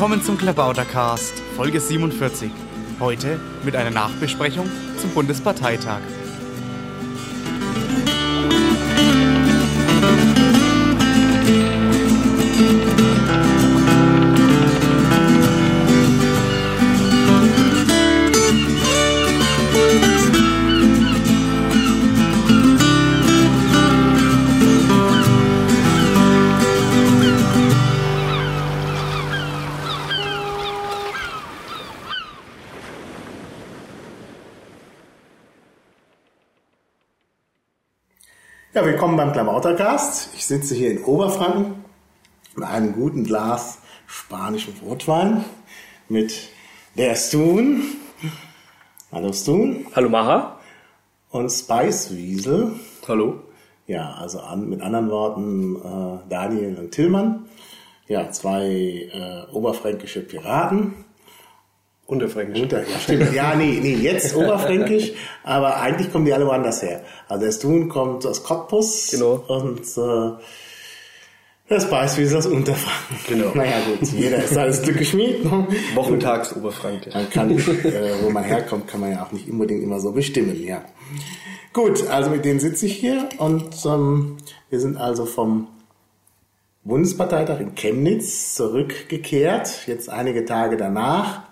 Willkommen zum Klabautercast, Folge 47. Heute mit einer Nachbesprechung zum Bundesparteitag. Willkommen beim Klamautercast. Ich sitze hier in Oberfranken mit einem guten Glas spanischen Rotwein mit der Stun. Hallo Stun. Hallo Maha. Und Spice Wiesel. Hallo. Ja, also an, mit anderen Worten äh, Daniel und Tillmann. Ja, zwei äh, oberfränkische Piraten. Unterfränkisch. Unter, ja, stimmt. Ja, nee, nee, jetzt Oberfränkisch, aber eigentlich kommen die alle woanders her. Also der Stun kommt aus Cottbus Genau. und äh, das Beißwiesel aus Unterfranken. Genau. Naja gut, jeder ist alles Glück geschmied. Ne? Wochentags Oberfrankisch. Man kann, äh, wo man herkommt, kann man ja auch nicht unbedingt immer so bestimmen, ja. Gut, also mit denen sitze ich hier und ähm, wir sind also vom Bundesparteitag in Chemnitz zurückgekehrt, jetzt einige Tage danach.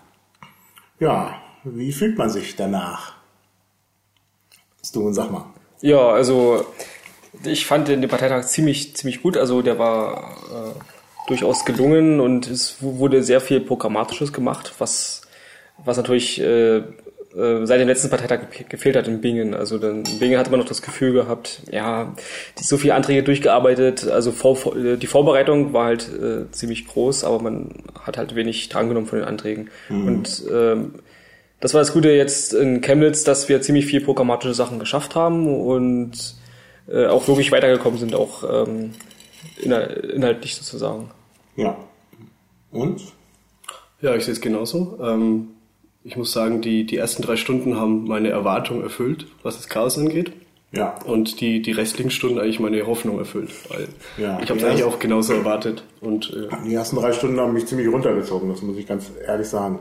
Ja, wie fühlt man sich danach? Du, sag mal. Ja, also ich fand den Parteitag ziemlich, ziemlich gut. Also der war äh, durchaus gelungen und es wurde sehr viel Programmatisches gemacht, was, was natürlich äh, äh, seit dem letzten Parteitag ge- gefehlt hat in Bingen. Also dann, in Bingen hatte man noch das Gefühl gehabt, ja, die so viele Anträge durchgearbeitet. Also vor, äh, die Vorbereitung war halt äh, ziemlich groß, aber man hat halt wenig drangenommen von den Anträgen. Und ähm, das war das Gute jetzt in Chemnitz, dass wir ziemlich viel programmatische Sachen geschafft haben und äh, auch wirklich weitergekommen sind, auch ähm, inhal inhaltlich sozusagen. Ja. Und? Ja, ich sehe es genauso. Ähm, ich muss sagen, die, die ersten drei Stunden haben meine Erwartung erfüllt, was das Chaos angeht. Ja. Und die, die restlichen Stunden eigentlich meine Hoffnung erfüllt. Weil Ja. ich habe es eigentlich auch genauso erwartet. Und äh, Die ersten drei Stunden haben mich ziemlich runtergezogen, das muss ich ganz ehrlich sagen.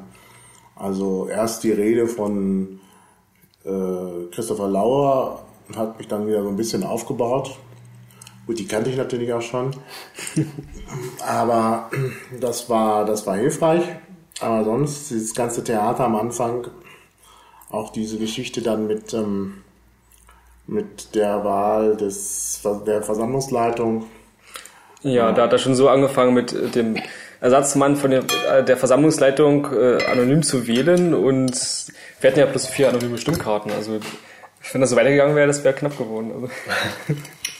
Also erst die Rede von äh, Christopher Lauer hat mich dann wieder so ein bisschen aufgebaut. Gut, die kannte ich natürlich auch schon. Aber das war, das war hilfreich. Aber sonst, dieses ganze Theater am Anfang, auch diese Geschichte dann mit, ähm, mit der Wahl des, der Versammlungsleitung, Ja, da hat er schon so angefangen mit äh, dem Ersatzmann von der, äh, der Versammlungsleitung äh, anonym zu wählen und wir hatten ja plus vier anonyme Stimmkarten. Also wenn das so weitergegangen wäre, das wäre knapp geworden. Also,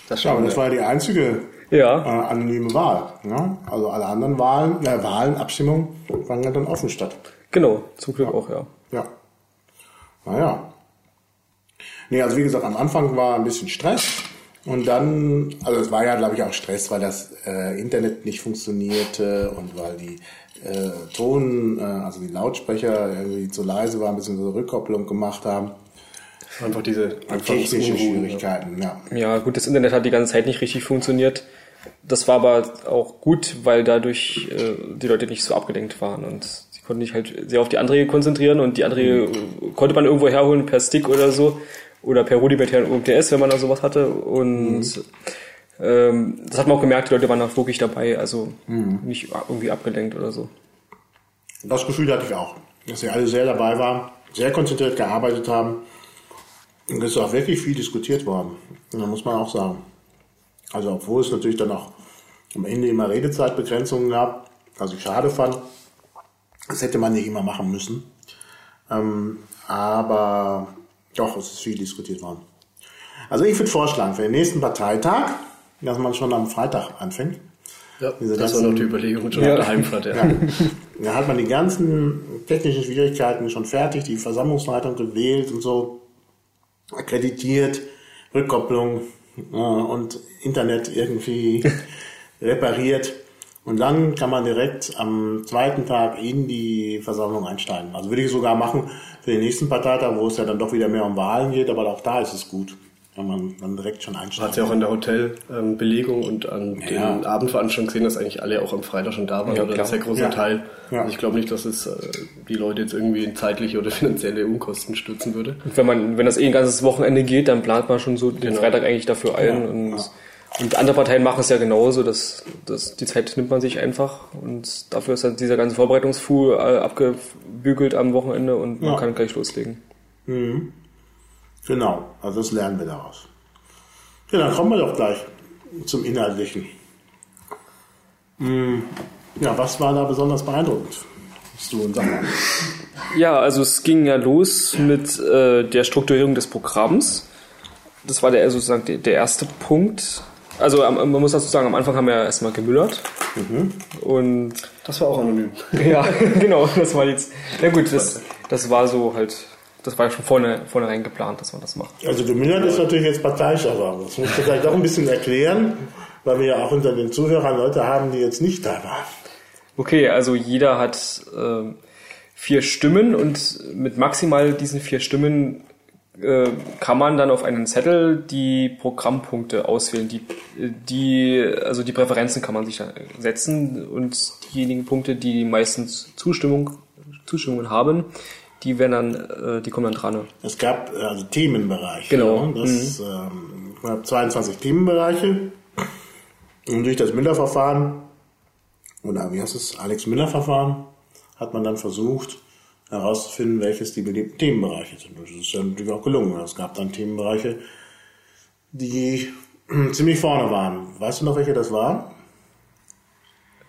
das Ja, und das war ja die einzige ja. äh, anonyme Wahl. Ne? Also alle anderen Wahlen, äh, Wahlen, Abstimmungen fanden ja dann offen statt. Genau, zum Glück auch, ja. Ja. Naja. Nee, also wie gesagt, am Anfang war ein bisschen Stress. Und dann, also es war ja, glaube ich, auch Stress, weil das äh, Internet nicht funktionierte und weil die äh, Ton, äh, also die Lautsprecher irgendwie zu leise waren, beziehungsweise Rückkopplung gemacht haben. Einfach diese Technische Anfangsunruhen, Schwierigkeiten, ja. Ja, gut, das Internet hat die ganze Zeit nicht richtig funktioniert. Das war aber auch gut, weil dadurch äh, die Leute nicht so abgelenkt waren und sie konnten sich halt sehr auf die Anträge konzentrieren und die Anträge äh, konnte man irgendwo herholen per Stick oder so oder per rudimentären UMTS, wenn man da sowas hatte und ähm, das hat man auch gemerkt, die Leute waren auch wirklich dabei, also nicht irgendwie abgelenkt oder so. Das Gefühl hatte ich auch, dass sie alle sehr dabei waren, sehr konzentriert gearbeitet haben. Und es ist auch wirklich viel diskutiert worden. Und da muss man auch sagen. Also obwohl es natürlich dann auch am Ende immer Redezeitbegrenzungen gab, was ich schade fand. Das hätte man nicht immer machen müssen. Ähm, aber doch, es ist viel diskutiert worden. Also ich würde vorschlagen, für den nächsten Parteitag, dass man schon am Freitag anfängt. Ja, Diese das war noch die Überlegung schon Ja. auf der Heimfahrt. Ja. Ja. Da hat man die ganzen technischen Schwierigkeiten schon fertig, die Versammlungsleitung gewählt und so, akkreditiert, Rückkopplung äh, und Internet irgendwie repariert. Und dann kann man direkt am zweiten Tag in die Versammlung einsteigen. Also würde ich sogar machen für den nächsten Parteitag, wo es ja dann doch wieder mehr um Wahlen geht, aber auch da ist es gut. kann man dann direkt schon Man einsteigen. hat ja auch an der Hotelbelegung und an Ja. den Abendveranstaltungen gesehen, dass eigentlich alle auch am Freitag schon da waren Ja, oder ein sehr großer Ja. Teil. Ja. Also ich glaube nicht, dass es äh, die Leute jetzt irgendwie in zeitliche oder finanzielle Unkosten stürzen würde. Und wenn man, wenn das eh ein ganzes Wochenende geht, dann plant man schon so den Genau. Freitag eigentlich dafür ein. Ja, und, ja. Und andere Parteien machen es ja genauso. dass dass die Zeit nimmt man sich einfach und dafür ist dann dieser ganze Vorbereitungsfuhl äh, abgebügelt am Wochenende und man Ja. kann gleich loslegen. Genau, also das lernen wir daraus. Ja, dann kommen wir doch gleich zum Inhaltlichen. Hm, Ja, was war da besonders beeindruckend? Hast du sag mal. Ja, also es ging ja los mit äh, der Strukturierung des Programms. Das war der sozusagen der, der erste Punkt. Also man muss dazu sagen, am Anfang haben wir erstmal gemüllert. Und Das war auch anonym. ja, genau, das war jetzt. Na gut, das, das war so halt, das war ja schon vorne, vornherein geplant, dass man das macht. Also gemindert ist natürlich jetzt parteiischer sagen. Das musst du vielleicht auch ein bisschen erklären, weil wir ja auch unter den Zuhörern Leute haben, die jetzt nicht da waren. Okay, also jeder hat ähm, vier Stimmen und mit maximal diesen vier Stimmen äh, kann man dann auf einen Zettel die Programmpunkte auswählen. Die, die, also die Präferenzen kann man sich setzen und diejenigen Punkte, die meistens Zustimmung, Zustimmungen haben, die werden dann, äh, die kommen dann dran. Es gab äh, also Themenbereiche. Genau. ne? Das, ähm, es gab 22 Themenbereiche. Und durch das Müller-Verfahren, oder wie heißt es, Alex-Müller-Verfahren, hat man dann versucht herauszufinden, welches die beliebten Themenbereiche sind. Und das ist ja natürlich auch gelungen. Es gab dann Themenbereiche, die ziemlich vorne waren. Weißt du noch, welche das waren?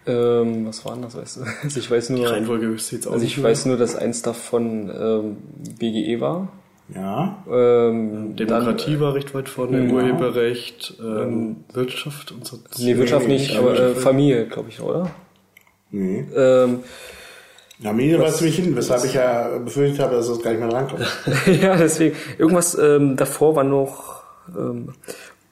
Ähm, was war denn das? Weißt du? Also ich weiß nur, Reihenfolge ich jetzt auch also ich weiß nur, dass eins davon ähm, BGE war. Ja. Ähm, Demokratie war recht weit vorne, Urheberrecht, ähm, Wirtschaft und so. Dann, nee, Wirtschaft nicht, aber äh, Familie, glaube ich, oder? Nee. Ähm, Ja, Medien war ziemlich hinten, weshalb ich ja befürchtet habe, dass es gar nicht mehr drankommt. ja, deswegen. Irgendwas ähm, davor war noch ähm,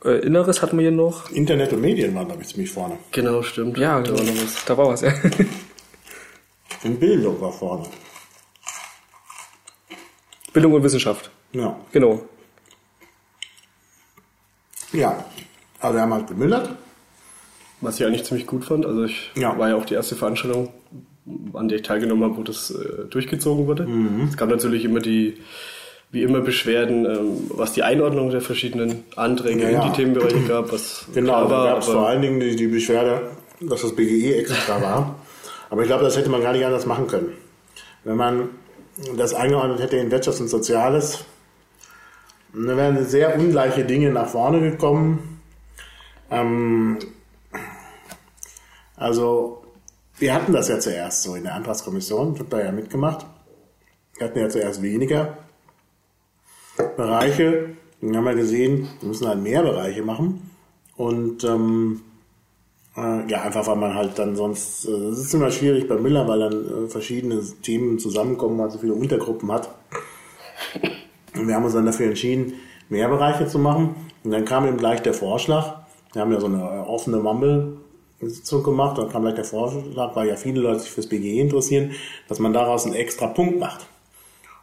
äh, Inneres hatten wir hier noch. Internet und Medien waren, glaube ich, ziemlich vorne. Genau, stimmt. Ja, da war noch was. da war was, ja. Und Bildung war vorne. Bildung und Wissenschaft. Ja. Genau. Ja. Also wir haben halt gemüllert. Was ich eigentlich ziemlich gut fand, also ich Ja. war ja auch die erste Veranstaltung, an der ich teilgenommen habe, wo das äh, durchgezogen wurde. Mhm. Es gab natürlich immer die, wie immer Beschwerden, ähm, was die Einordnung der verschiedenen Anträge Ja, in die Themenbereiche gab, was Genau, da gab es vor allen Dingen die, die Beschwerde, dass das BGE extra war. Aber ich glaube, das hätte man gar nicht anders machen können. Wenn man das eingeordnet hätte in Wirtschaft und Soziales, dann wären sehr ungleiche Dinge nach vorne gekommen. Ähm, also, wir hatten das ja zuerst so in der Antragskommission, ich habe da ja mitgemacht. Wir hatten ja zuerst weniger Bereiche. Dann haben wir gesehen, wir müssen halt mehr Bereiche machen. Und ähm, äh, ja, einfach weil man halt dann sonst, äh, es ist immer schwierig bei Müller, weil dann äh, verschiedene Themen zusammenkommen, man so viele Untergruppen hat. Und wir haben uns dann dafür entschieden, mehr Bereiche zu machen. Und dann kam eben gleich der Vorschlag. Wir haben ja so eine äh, offene Mumble-Sitzung gemacht. Dann kam gleich der Vorschlag, weil ja viele Leute sich fürs BGE interessieren, dass man daraus einen extra Punkt macht.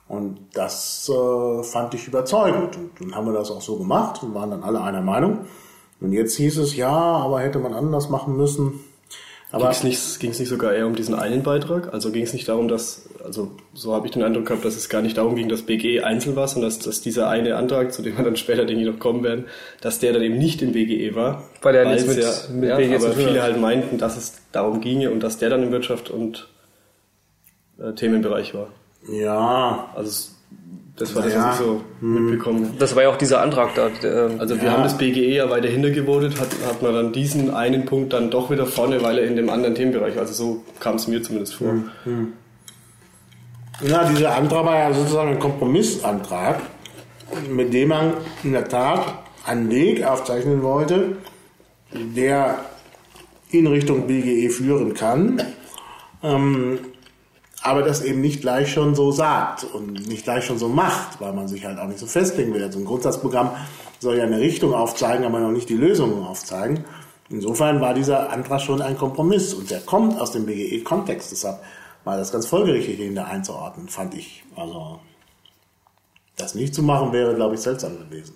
Und das äh, fand ich überzeugend. Und dann haben wir das auch so gemacht und waren dann alle einer Meinung. Und jetzt hieß es, ja, aber hätte man anders machen müssen. Aber Ging es nicht, ging's nicht sogar eher um diesen einen Beitrag? Also ging es nicht darum, dass, also so habe ich den Eindruck gehabt, dass es gar nicht darum ging, dass BGE einzeln war, sondern dass, dass dieser eine Antrag, zu dem wir dann später, denke ich, noch kommen werden, dass der dann eben nicht im BGE war. Weil der nichts es mit- ja, mit ja, BGE zu aber tun viele halt meinten, dass es darum ginge und dass der dann im Wirtschaft und äh, Themenbereich war. ja, Also es, das war das, Ja. was ich so mitbekommen habe. Das war ja auch dieser Antrag da. Der, Also wir haben das BGE ja weiter hintergevotet, hat, hat man dann diesen einen Punkt dann doch wieder vorne, weil er in dem anderen Themenbereich, also so kam es mir zumindest vor. Ja, dieser Antrag war ja sozusagen ein Kompromissantrag, mit dem man in der Tat einen Weg aufzeichnen wollte, der in Richtung BGE führen kann, ähm, aber das eben nicht gleich schon so sagt und nicht gleich schon so macht, weil man sich halt auch nicht so festlegen will. Also ein Grundsatzprogramm soll ja eine Richtung aufzeigen, aber noch nicht die Lösungen aufzeigen. Insofern war dieser Antrag schon ein Kompromiss und der kommt aus dem BGE-Kontext. Deshalb war das ganz folgerichtig, ihn da einzuordnen, fand ich. Also das nicht zu machen wäre, glaube ich, seltsam gewesen.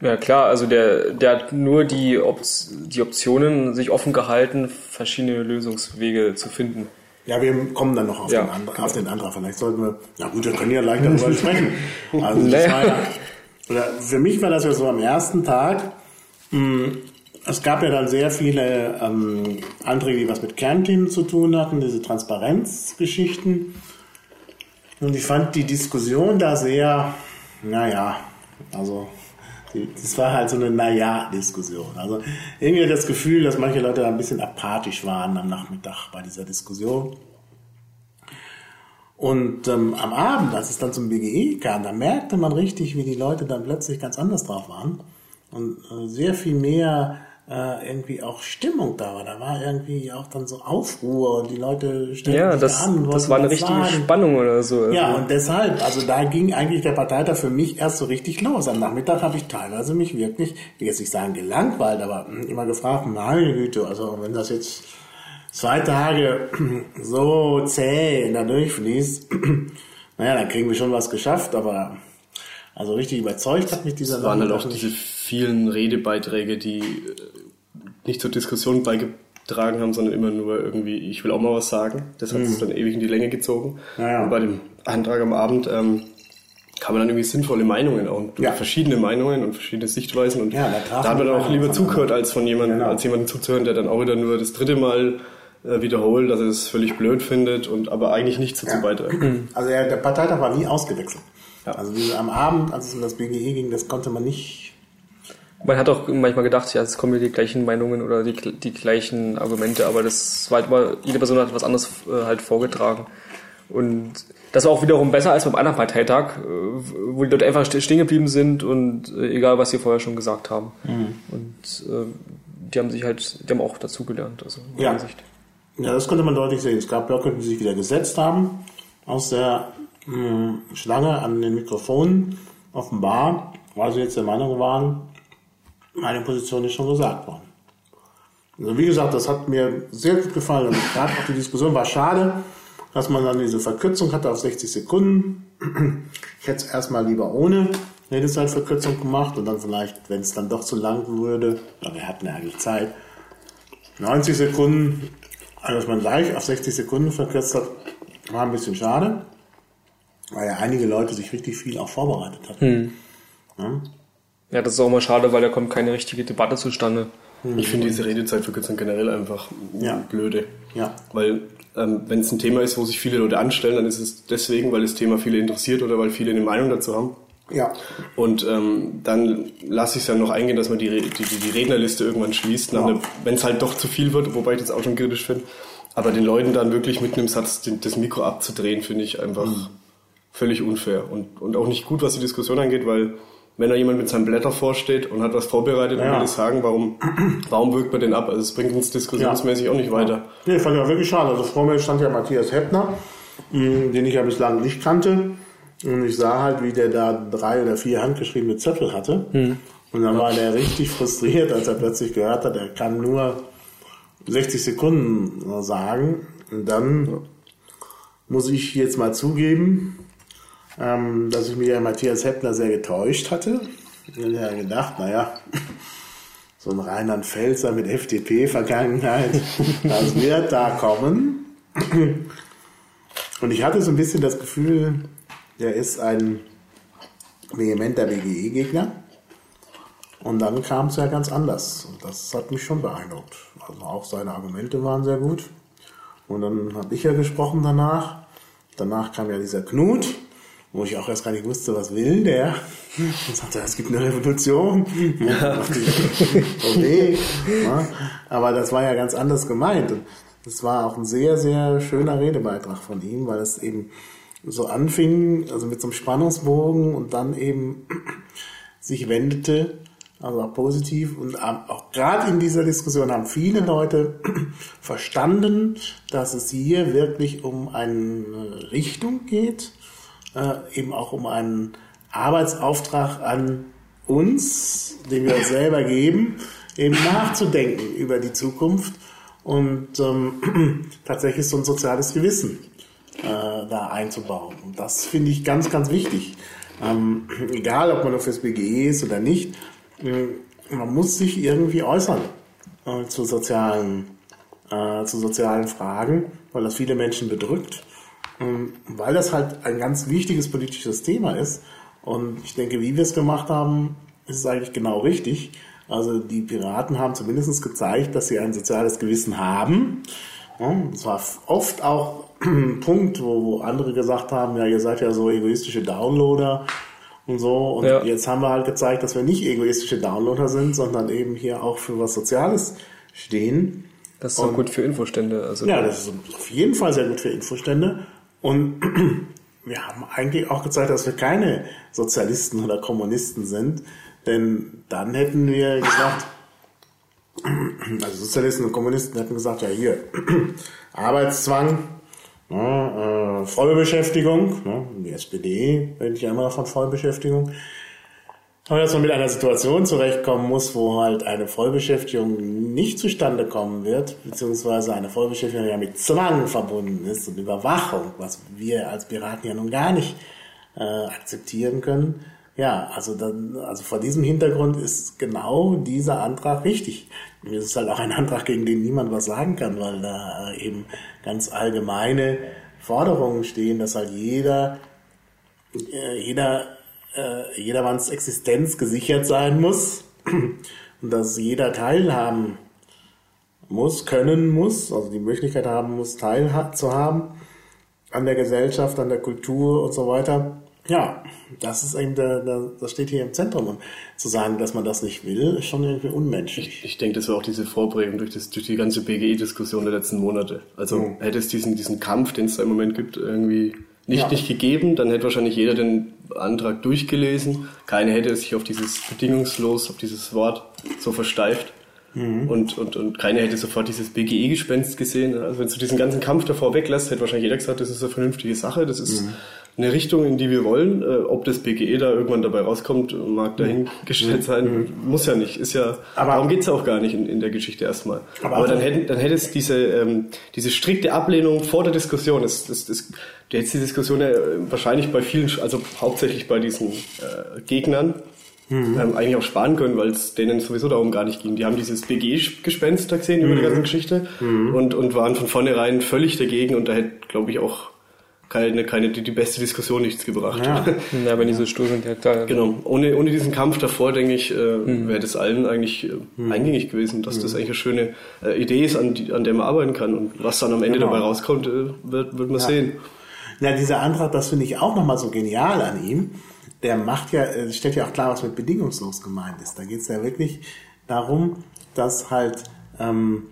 Ja klar, also der, der hat nur die, Op die Optionen sich offen gehalten, verschiedene Lösungswege zu finden. Ja, wir kommen dann noch auf, Ja, den, And genau. auf den Antrag. Vielleicht sollten wir, na gut, wir können ja leicht darüber sprechen. Also das war ja, oder für mich war das ja so am ersten Tag. mh, Es gab ja dann sehr viele ähm, Anträge, die was mit Kernthemen zu tun hatten, diese Transparenzgeschichten. Und ich fand die Diskussion da sehr, naja, also das war halt so eine Naja-Diskussion. Also irgendwie das Gefühl, dass manche Leute ein bisschen apathisch waren am Nachmittag bei dieser Diskussion. Und ähm, am Abend, als es dann zum BGE kam, da merkte man richtig, wie die Leute dann plötzlich ganz anders drauf waren. Und äh, sehr viel mehr äh, irgendwie auch Stimmung da war. Da war irgendwie auch dann so Aufruhr und die Leute stellten Ja, sich das, da an. das war eine was richtige sagen. Spannung oder so. Ja, Also, und deshalb, also da ging eigentlich der Parteitag für mich erst so richtig los. Am Nachmittag habe ich teilweise mich wirklich, ich will jetzt nicht sagen gelangweilt, aber hm, immer gefragt, meine Güte, also wenn das jetzt zwei Tage so zäh da durchfließt, naja, dann kriegen wir schon was geschafft, aber also richtig überzeugt hat mich dieser Es waren halt auch diese vielen Redebeiträge, die äh, nicht zur Diskussion beigetragen haben, sondern immer nur irgendwie, ich will auch mal was sagen. Das hat es dann ewig in die Länge gezogen. Mhm. Ja, ja. Und bei dem Antrag am Abend ähm, kann man dann irgendwie sinnvolle Meinungen auch, und Ja. verschiedene Meinungen und verschiedene Sichtweisen. Und Ja, da hat man dann auch lieber zugehört, als von jemandem, Genau. als jemandem zuzuhören, der dann auch wieder nur das dritte Mal äh, wiederholt, dass er es völlig blöd findet und aber eigentlich nichts dazu beiträgt. Also der, der Parteitag war nie ausgewechselt. Ja. Also diese, am Abend, als es um das BGE ging, das konnte man nicht. Man hat auch manchmal gedacht, ja, es kommen hier die gleichen Meinungen oder die, die gleichen Argumente, aber das war halt immer, jede Person hat was anderes äh, halt vorgetragen. Und das war auch wiederum besser als beim anderen Parteitag, äh, wo die Leute einfach ste- stehen geblieben sind und äh, egal, was sie vorher schon gesagt haben. Und äh, die haben sich halt, die haben auch dazugelernt, also in Ja. Hinsicht. Ja, das konnte man deutlich sehen. Es gab Blöcke, die sich wieder gesetzt haben aus der mh, Schlange an den Mikrofonen. Offenbar, weil sie jetzt der Meinung waren, meine Position ist schon gesagt worden. Also wie gesagt, das hat mir sehr gut gefallen. Und gerade auch die Diskussion war schade, dass man dann diese Verkürzung hatte auf 60 Sekunden. Ich hätte es erstmal lieber ohne Redezeitverkürzung gemacht und dann vielleicht, wenn es dann doch zu lang würde, aber wir hatten ja eigentlich Zeit, 90 Sekunden, also dass man gleich auf 60 Sekunden verkürzt hat, war ein bisschen schade, weil ja einige Leute sich richtig viel auch vorbereitet hatten. Ja, das ist auch mal schade, weil da kommt keine richtige Debatte zustande. Ich finde diese Redezeitverkürzung generell einfach Ja. blöde. Ja. Weil ähm, wenn es ein Thema ist, wo sich viele Leute anstellen, dann ist es deswegen, weil das Thema viele interessiert oder weil viele eine Meinung dazu haben. Ja, Und ähm, dann lasse ich es ja noch eingehen, dass man die, Re- die, die, die Rednerliste irgendwann schließt, Ja. wenn es halt doch zu viel wird, wobei ich das auch schon kritisch finde. Aber den Leuten dann wirklich mit einem Satz den, das Mikro abzudrehen, finde ich einfach Mhm. völlig unfair und, und auch nicht gut, was die Diskussion angeht, weil wenn da jemand mit seinem Blätter vorsteht und hat was vorbereitet und Ja. will das sagen, warum, warum wirkt man den ab? Also es bringt uns diskussionsmäßig auch nicht weiter. Nee, fand ich auch wirklich schade. Also vor mir stand ja Matthias Heppner, mh, den ich ja bislang nicht kannte. Und ich sah halt, wie der da drei oder vier handgeschriebene Zettel hatte. Und dann war der richtig frustriert, als er plötzlich gehört hat, er kann nur 60 Sekunden sagen. Und dann muss ich jetzt mal zugeben, ähm, dass ich mich ja Matthias Heppner sehr getäuscht hatte. Ich hatte ja gedacht, naja, so ein Rheinland Pfälzer mit FDP-Vergangenheit, das wird da kommen. Und ich hatte so ein bisschen das Gefühl, der ist ein vehementer BGE-Gegner. Und dann kam es ja ganz anders. Und das hat mich schon beeindruckt. Also auch seine Argumente waren sehr gut. Und dann habe ich ja gesprochen danach. Danach kam ja dieser Knut, wo ich auch erst gar nicht wusste, was will der. Und sagte, es gibt eine Revolution. Ja. Aber das war ja ganz anders gemeint. Und das war auch ein sehr, sehr schöner Redebeitrag von ihm, weil es eben so anfing, also mit so einem Spannungsbogen und dann eben sich wendete, also auch positiv. Und auch gerade in dieser Diskussion haben viele Leute verstanden, dass es hier wirklich um eine Richtung geht, äh, eben auch um einen Arbeitsauftrag an uns, den wir uns selber geben, eben nachzudenken über die Zukunft und ähm, tatsächlich so ein soziales Gewissen äh, da einzubauen. Und das finde ich ganz, ganz wichtig. Ähm, egal, ob man nur fürs BGE ist oder nicht, man muss sich irgendwie äußern äh, zu sozialen, äh, zu sozialen Fragen, weil das viele Menschen bedrückt, weil das halt ein ganz wichtiges politisches Thema ist. Und ich denke, wie wir es gemacht haben, ist es eigentlich genau richtig. Also die Piraten haben zumindest gezeigt, dass sie ein soziales Gewissen haben. Es war oft auch ein Punkt, wo, andere gesagt haben, ja, ihr seid ja so egoistische Downloader und so. Und Ja. jetzt haben wir halt gezeigt, dass wir nicht egoistische Downloader sind, sondern eben hier auch für was Soziales stehen. Das ist auch gut für Infostände. Also Ja, das ist auf jeden Fall sehr gut für Infostände. Und wir haben eigentlich auch gezeigt, dass wir keine Sozialisten oder Kommunisten sind. Denn dann hätten wir gesagt, also Sozialisten und Kommunisten hätten gesagt, ja hier, Arbeitszwang, ne, äh, Vollbeschäftigung, ne, die SPD redet ja immer noch von Vollbeschäftigung. Aber dass man mit einer Situation zurechtkommen muss, wo halt eine Vollbeschäftigung nicht zustande kommen wird, beziehungsweise eine Vollbeschäftigung ja mit Zwang verbunden ist und Überwachung, was wir als Piraten ja nun gar nicht äh, akzeptieren können. Ja, also dann, also vor diesem Hintergrund ist genau dieser Antrag richtig. Es ist halt auch ein Antrag, gegen den niemand was sagen kann, weil da äh, eben ganz allgemeine Forderungen stehen, dass halt jeder äh, jeder, äh, jedermanns Existenz gesichert sein muss und dass jeder teilhaben muss, können muss, also die Möglichkeit haben muss, teilzuhaben an der Gesellschaft, an der Kultur und so weiter. Ja, das ist eben der, der, das steht hier im Zentrum. Und zu sagen, dass man das nicht will, ist schon irgendwie unmenschlich. Ich denke, das war auch diese Vorprägung durch, das, durch die ganze BGE-Diskussion der letzten Monate. Also hätte es diesen, diesen Kampf, den es da im Moment gibt, irgendwie nicht, Ja. nicht gegeben, dann hätte wahrscheinlich jeder den Antrag durchgelesen. Keiner hätte sich auf dieses bedingungslos, auf dieses Wort so versteift. Und, und, und keiner hätte sofort dieses BGE-Gespenst gesehen. Also wenn du diesen ganzen Kampf davor weglässt, hätte wahrscheinlich jeder gesagt, das ist eine vernünftige Sache, das ist eine Richtung, in die wir wollen. Äh, ob das BGE da irgendwann dabei rauskommt, mag dahingestellt sein. Muss ja nicht. Ist ja, Aber- darum geht's auch gar nicht in, in der Geschichte erstmal. Aber Aber, dann, hätten, dann hätte es diese, ähm, diese strikte Ablehnung vor der Diskussion, das, das, das, du hättest die Diskussion ja äh, wahrscheinlich bei vielen, also hauptsächlich bei diesen äh, Gegnern, ähm, eigentlich auch sparen können, weil es denen sowieso darum gar nicht ging. Die haben dieses BGE-Gespenst da gesehen über die ganze Geschichte und, und waren von vornherein völlig dagegen und da hätte, glaube ich, auch keine, keine, die, die beste Diskussion nichts gebracht. Ja. ja, wenn die so stur sind, ja klar. Genau. Ohne, ohne diesen Kampf davor, denke ich, äh, wäre das allen eigentlich äh, eingängig gewesen, dass das eigentlich eine schöne äh, Idee ist, an, die, an der man arbeiten kann. Und was dann am Ende Genau. dabei rauskommt, äh, wird, wird man sehen. Na, dieser Antrag, das finde ich auch nochmal so genial an ihm. Der macht ja, äh, stellt ja auch klar, was mit bedingungslos gemeint ist. Da geht es ja wirklich darum, dass halt, ähm,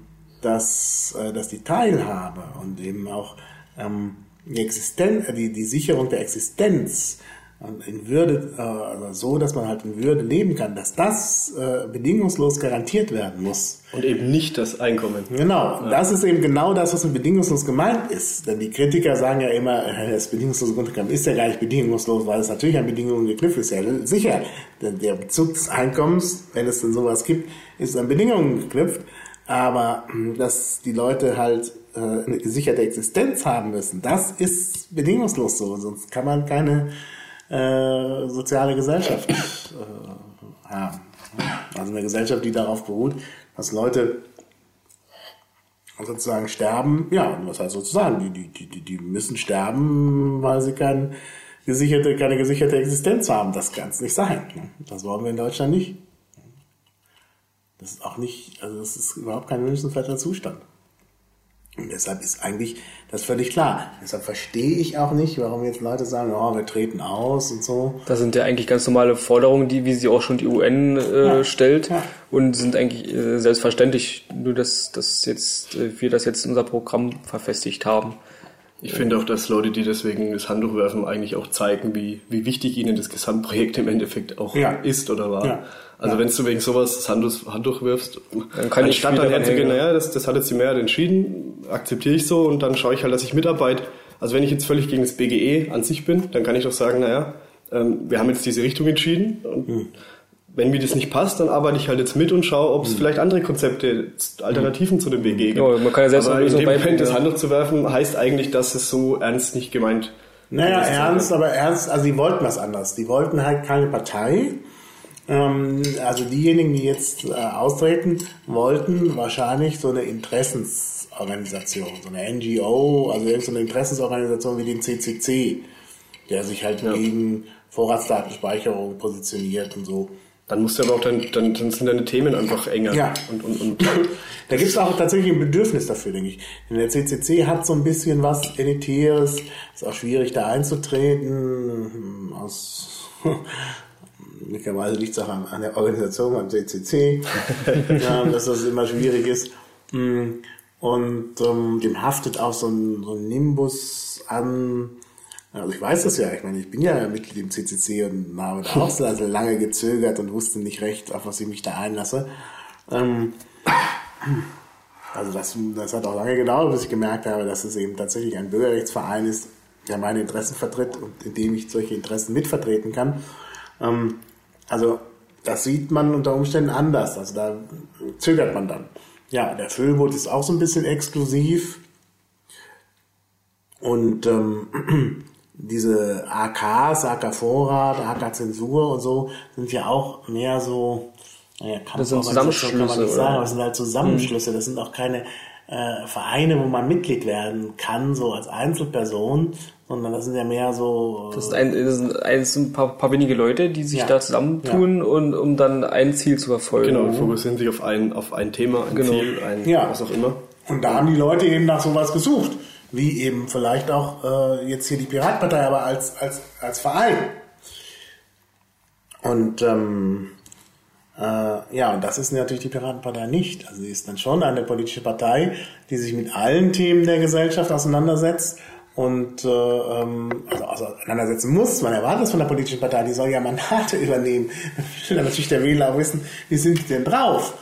dass, dass die Teilhabe und eben auch ähm, die Existenz, die, die Sicherung der Existenz und in Würde, äh, also so, dass man halt in Würde leben kann, dass das äh, bedingungslos garantiert werden muss. Und eben nicht das Einkommen. Genau, das ist eben genau das, was mit bedingungslos gemeint ist. Denn die Kritiker sagen ja immer, äh, das bedingungslose Grundeinkommen ist ja gar nicht bedingungslos, weil es natürlich an Bedingungen geknüpft ist. Ja, sicher, denn der Bezug des Einkommens, wenn es denn sowas gibt, ist an Bedingungen geknüpft. Aber mh, dass die Leute halt äh, eine gesicherte Existenz haben müssen, das ist bedingungslos so. Sonst kann man keine äh, soziale Gesellschaft äh, haben. Also eine Gesellschaft, die darauf beruht, dass Leute sozusagen sterben, ja, was heißt sozusagen, die, die, die, die müssen sterben, weil sie kein gesicherte, keine gesicherte Existenz haben. Das kann es nicht sein. ne? Das wollen wir in Deutschland nicht. Das ist auch nicht, also das ist überhaupt kein wünschenswerter Zustand. Und deshalb ist eigentlich das völlig klar. Deshalb verstehe ich auch nicht, warum jetzt Leute sagen, oh, wir treten aus und so. Das sind ja eigentlich ganz normale Forderungen, die, wie sie auch schon die UN äh, Ja. stellt Ja. und sind eigentlich äh, selbstverständlich, nur dass, dass jetzt äh, wir das jetzt in unser Programm verfestigt haben. Ich finde auch, dass Leute, die deswegen das Handtuch werfen, eigentlich auch zeigen, wie, wie wichtig ihnen das Gesamtprojekt im Endeffekt auch Ja. ist oder war. Ja. Also Ja. wenn du wegen sowas das Handtuch, Handtuch wirfst, Dann kann ich anstatt dann herzugehen, naja, das, das hat jetzt die Mehrheit entschieden, akzeptiere ich so und dann schaue ich halt, dass ich mitarbeite. Also wenn ich jetzt völlig gegen das BGE an sich bin, dann kann ich doch sagen, naja, ähm, wir haben jetzt diese Richtung entschieden und Hm. Wenn mir das nicht passt, dann arbeite ich halt jetzt mit und schaue, ob es vielleicht andere Konzepte, Alternativen zu dem BGE gibt. Ja, man kann ja selbst Aber eine in dem Moment das. Handtuch zu werfen, heißt eigentlich, dass es so ernst nicht gemeint Naja, ernst, aber ernst, also die wollten was anderes. Die wollten halt keine Partei, Ähm, also diejenigen, die jetzt äh, austreten wollten, wahrscheinlich so eine Interessensorganisation, so eine NGO, also irgendeine Interessensorganisation wie den CCC, der sich halt Ja. gegen Vorratsdatenspeicherung positioniert und so. Dann musst du aber auch dann, dann, dann sind deine Themen einfach enger. Ja. Und, und, und Da gibt es auch tatsächlich ein Bedürfnis dafür, denke ich. Denn der CCC hat so ein bisschen was Elitäres, ist auch schwierig da einzutreten, aus möglicherweise liegt es auch an, an der Organisation, am CCC, ja, dass das immer schwierig ist. Mm, Und ähm, dem haftet auch so ein, so ein Nimbus an, also ich weiß das ja, ich meine, ich bin ja Mitglied im CCC und habe da auch so also lange gezögert und wusste nicht recht, auf was ich mich da einlasse. Ähm, also das, das hat auch lange gedauert, bis ich gemerkt habe, dass es eben tatsächlich ein Bürgerrechtsverein ist, der meine Interessen vertritt und in dem ich solche Interessen mitvertreten kann. Ähm, also das sieht man unter Umständen anders. Also da zögert man dann. Ja, der Füllboot ist auch so ein bisschen exklusiv. Und ähm, diese AKs, AK Vorrat, AK Zensur und so, sind ja auch mehr so, naja, Das sind Kampforganisationen kann man Zusammenschlüsse, nicht sagen, oder? aber es sind halt Zusammenschlüsse. Das sind auch keine äh, Vereine, wo man Mitglied werden kann, so als Einzelperson, sondern das sind ja mehr so. Das, ist ein, das sind ein paar, paar wenige Leute, die sich Ja. da zusammentun und um dann ein Ziel zu verfolgen. genau, fokussieren sich auf ein, auf ein Thema, ein Genau. Ziel, ein Ja. was auch immer. Und da haben die Leute eben nach sowas gesucht. Wie eben vielleicht auch äh, jetzt hier die Piratenpartei, aber als, als, als Verein. Und ähm, äh, ja, und das ist natürlich die Piratenpartei nicht. Also sie ist dann schon eine politische Partei, die sich mit allen Themen der Gesellschaft auseinandersetzt und äh, ähm, also auseinandersetzen muss. Man erwartet es von der politischen Partei, die soll ja Mandate übernehmen. Dann will natürlich der Wähler auch wissen, wie sind die denn drauf?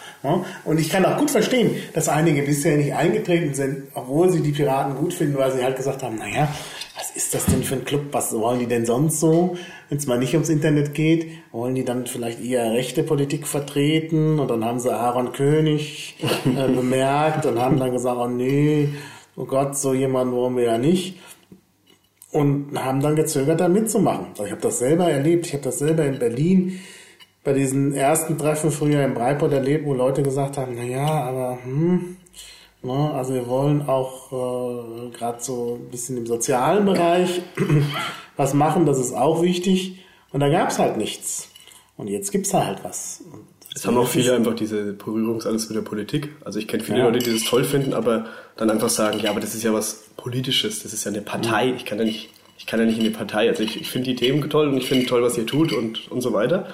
Und ich kann auch gut verstehen, dass einige bisher nicht eingetreten sind, obwohl sie die Piraten gut finden, weil sie halt gesagt haben, naja, was ist das denn für ein Club? Was wollen die denn sonst so? Wenn es mal nicht ums Internet geht, wollen die dann vielleicht eher rechte Politik vertreten? Und dann haben sie Aaron König äh, bemerkt und haben dann gesagt, oh nee, oh Gott, so jemanden wollen wir ja nicht. Und haben dann gezögert, da mitzumachen. Ich habe das selber erlebt. Ich habe das selber in Berlin bei diesen ersten Treffen früher im Breiport erlebt, wo Leute gesagt haben, na ja, aber hm, ne, also wir wollen auch äh, gerade so ein bisschen im sozialen Bereich was machen, das ist auch wichtig. Und da gab's halt nichts. Und jetzt gibt's da halt was. Und Es haben auch viele einfach diese Berührungsangst mit der Politik. Also ich kenne viele Ja. Leute, die das toll finden, aber dann einfach sagen, ja, aber das ist ja was Politisches, das ist ja eine Partei. Ich kann ja nicht, ich kann ja nicht in die Partei. Also ich, ich finde die Themen toll und ich finde toll, was ihr tut und, und so weiter.